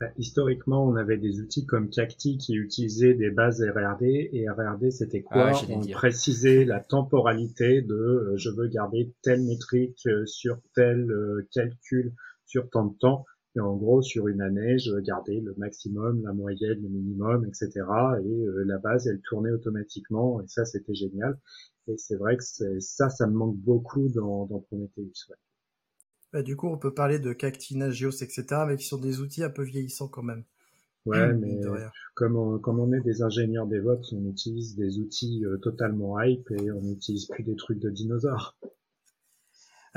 Bah, historiquement, on avait des outils comme Cacti qui utilisaient des bases RRD et RRD c'était quoi? Ah, On précisait la temporalité de euh, je veux garder telle métrique euh, sur tel euh, calcul sur tant de temps et en gros sur une année je garder le maximum, la moyenne, le minimum, etc. Et la base elle tournait automatiquement et ça c'était génial. Et c'est vrai que ça, ça me manque beaucoup dans, dans Prometheus. Ouais. Bah, du coup, on peut parler de Cactina, Geos, etc., mais qui sont des outils un peu vieillissants quand même. Ouais, mmh, mais comme on, comme on est des ingénieurs DevOps, on utilise des outils euh, totalement hype et on n'utilise plus des trucs de dinosaures.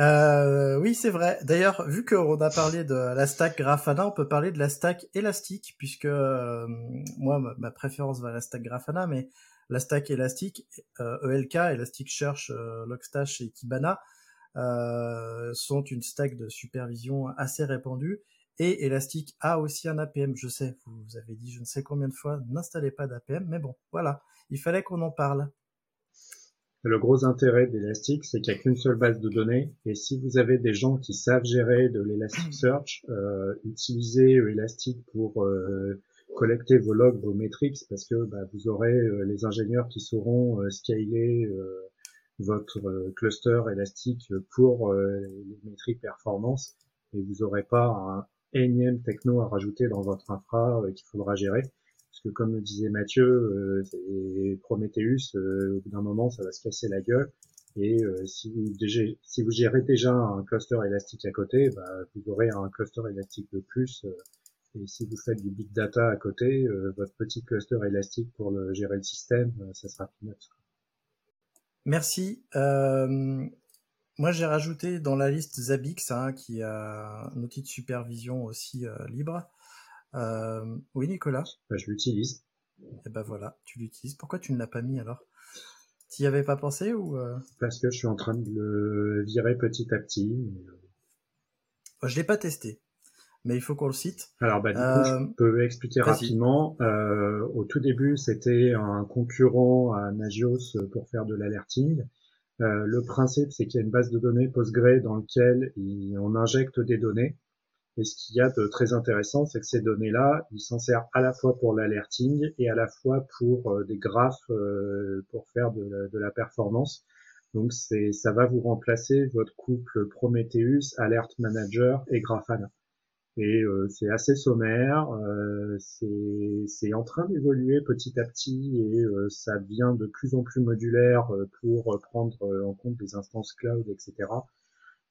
Euh, oui, c'est vrai. D'ailleurs, vu qu'on a parlé de la stack Grafana, on peut parler de la stack Elastic, puisque euh, moi, ma, préférence va à la stack Grafana, mais la stack Elastic, ELK, Elasticsearch, Logstash et Kibana, euh, sont une stack de supervision assez répandue. Et Elastic a aussi un APM. Je sais, vous avez dit je ne sais combien de fois, n'installez pas d'APM, mais bon, voilà, il fallait qu'on en parle. Le gros intérêt d'Elastic, c'est qu'il n'y a qu'une seule base de données. Et si vous avez des gens qui savent gérer de l'Elasticsearch, euh, utilisez Elastic pour euh, collecter vos logs, vos métriques, parce que bah, vous aurez euh, les ingénieurs qui sauront euh, scaler euh, votre cluster Elastic pour les métriques performance, et vous n'aurez pas un énième techno à rajouter dans votre infra qu'il faudra gérer. Parce que comme le disait Mathieu, euh, Prometheus, au bout d'un moment, ça va se casser la gueule. Et si, vous, si vous gérez déjà un cluster élastique à côté, bah, vous aurez un cluster élastique de plus et si vous faites du big data à côté, euh, votre petit cluster élastique pour le, gérer le système, euh, ça sera peanuts. Merci. Euh, moi, j'ai rajouté dans la liste Zabbix, hein, qui a un outil de supervision aussi libre. Oui, Nicolas bah, Je l'utilise. Et eh ben voilà, tu l'utilises. Pourquoi tu ne l'as pas mis alors? Tu y avais pas pensé ou Parce que je suis en train de le virer petit à petit. Je je l'ai pas testé mais il faut qu'on le cite. Alors, bah, du coup, je euh, peux expliquer rapidement. Euh, au tout début, c'était un concurrent à Nagios pour faire de l'alerting. Euh, le principe, c'est qu'il y a une base de données Postgre dans laquelle on injecte des données. Et ce qu'il y a de très intéressant, c'est que ces données-là, ils s'en servent à la fois pour l'alerting et à la fois pour des graphes pour faire de la, de la performance. Donc c'est, ça va vous remplacer votre couple Prometheus, Alert Manager et Grafana et euh, c'est assez sommaire, euh, c'est en train d'évoluer petit à petit et euh, ça devient de plus en plus modulaire pour prendre en compte des instances cloud, etc.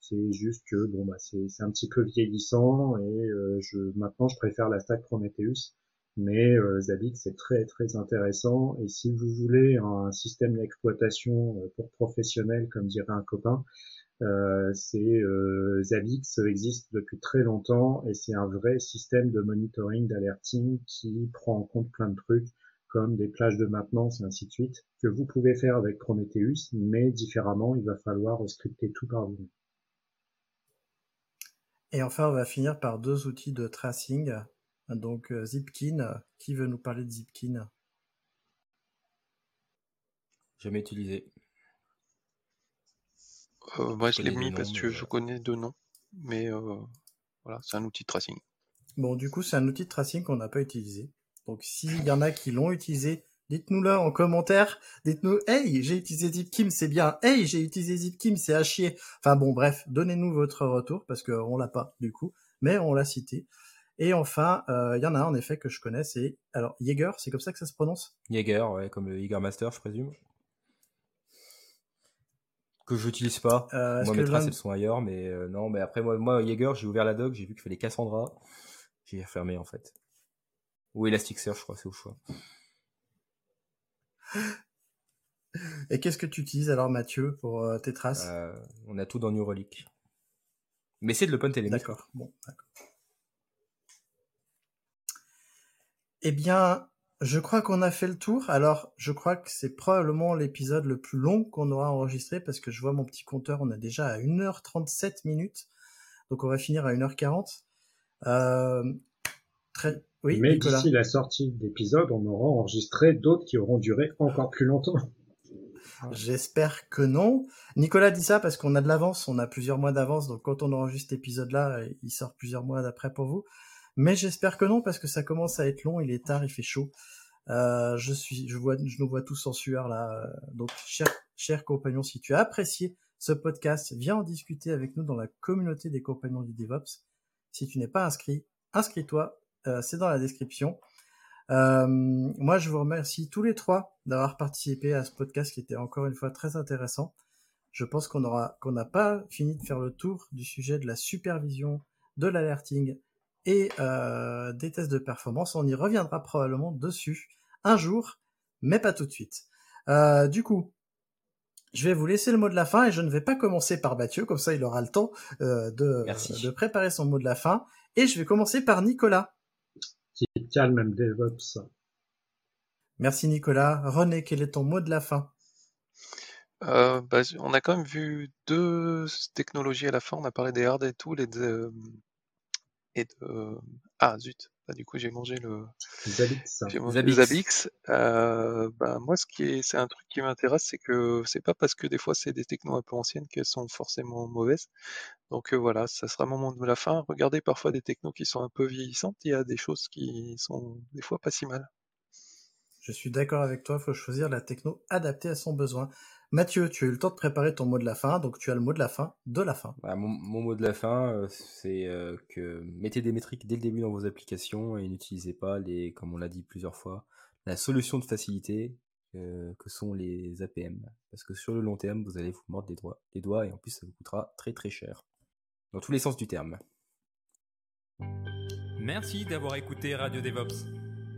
C'est juste que bon bah c'est un petit peu vieillissant et je maintenant je préfère la stack Prometheus, mais Zabbix c'est très très intéressant et si vous voulez un système d'exploitation pour professionnels comme dirait un copain, euh, c'est euh, Zabbix existe depuis très longtemps et c'est un vrai système de monitoring, d'alerting qui prend en compte plein de trucs comme des plages de maintenance et ainsi de suite que vous pouvez faire avec Prometheus, mais différemment, il va falloir scripter tout par vous. Et enfin, on va finir par deux outils de tracing. Donc euh, Zipkin, qui veut nous parler de Zipkin? Jamais utilisé. Euh, moi, je l'ai mis parce que je connais deux noms, mais euh, voilà, c'est un outil de tracing. Bon, du coup, c'est un outil de tracing qu'on n'a pas utilisé. Donc, s'il y en a qui l'ont utilisé, dites-nous-le en commentaire. Dites-nous, hey, j'ai utilisé Zipkim, c'est bien. Hey, j'ai utilisé Zipkim, c'est à chier. Enfin bon, bref, donnez-nous votre retour parce qu'on l'a pas du coup, mais on l'a cité. Et enfin, euh, il y en a un en effet que je connais, c'est alors Jaeger, c'est comme ça que ça se prononce? Jaeger, ouais, comme le Jaeger Master, je présume que j'utilise pas. Euh, moi, mes traces, elles sont ailleurs, mais euh, non, mais après, moi, moi Jaeger, j'ai ouvert la doc, j'ai vu qu'il fallait Cassandra, j'ai refermé, en fait. Ou Elasticsearch, je crois, c'est au choix. Et qu'est-ce que tu utilises alors, Mathieu, pour euh, tes traces? On a tout dans New Relic. Mais c'est de l'open. D'accord, bon, d'accord. Eh bien, je crois qu'on a fait le tour. Alors, je crois que c'est probablement l'épisode le plus long qu'on aura enregistré parce que je vois mon petit compteur, on est déjà à 1h37 minutes. Donc, on va finir à 1h40. Euh, très... Oui, Mais d'ici la sortie de l'épisode, on aura enregistré d'autres qui auront duré encore plus longtemps. J'espère que non. Nicolas dit ça parce qu'on a de l'avance, on a plusieurs mois d'avance, donc quand on enregistre l'épisode là, il sort plusieurs mois d'après pour vous. Mais j'espère que non, parce que ça commence à être long, il est tard, il fait chaud. Euh, je suis, je vois, je nous vois tous en sueur là. Donc, cher, cher compagnon, si tu as apprécié ce podcast, viens en discuter avec nous dans la communauté des compagnons du DevOps. Si tu n'es pas inscrit, inscris-toi. Euh, c'est dans la description. Euh, moi, je vous remercie tous les trois d'avoir participé à ce podcast qui était encore une fois très intéressant. Je pense qu'on aura, qu'on n'a pas fini de faire le tour du sujet de la supervision, de l'alerting et euh, des tests de performance. On y reviendra probablement dessus un jour, mais pas tout de suite. Euh, du coup, je vais vous laisser le mot de la fin et je ne vais pas commencer par Mathieu, comme ça il aura le temps euh, de, de préparer son mot de la fin. Et je vais commencer par Nicolas. Même DevOps. Merci Nicolas. René, quel est ton mot de la fin? Euh, bah, on a quand même vu deux technologies à la fin. On a parlé des hard et tout, de, et de... Ah zut, bah, du coup j'ai mangé le Zabix. le. Euh, bah, moi ce qui est c'est un truc qui m'intéresse, c'est que c'est pas parce que des fois c'est des technos un peu anciennes qu'elles sont forcément mauvaises. Donc euh, voilà, ça sera le moment de la fin. Regardez parfois des technos qui sont un peu vieillissantes, il y a des choses qui sont des fois pas si mal. Je suis d'accord avec toi, il faut choisir la techno adaptée à son besoin. Mathieu, tu as eu le temps de préparer ton mot de la fin, donc tu as le mot de la fin de la fin. Bah, mon, mot de la fin, euh, c'est euh, que mettez des métriques dès le début dans vos applications et n'utilisez pas les, comme on l'a dit plusieurs fois, la solution de facilité euh, que sont les APM. Parce que sur le long terme, vous allez vous mordre les doigts, les doigts et en plus ça vous coûtera très très cher. Dans tous les sens du terme. Merci d'avoir écouté Radio DevOps.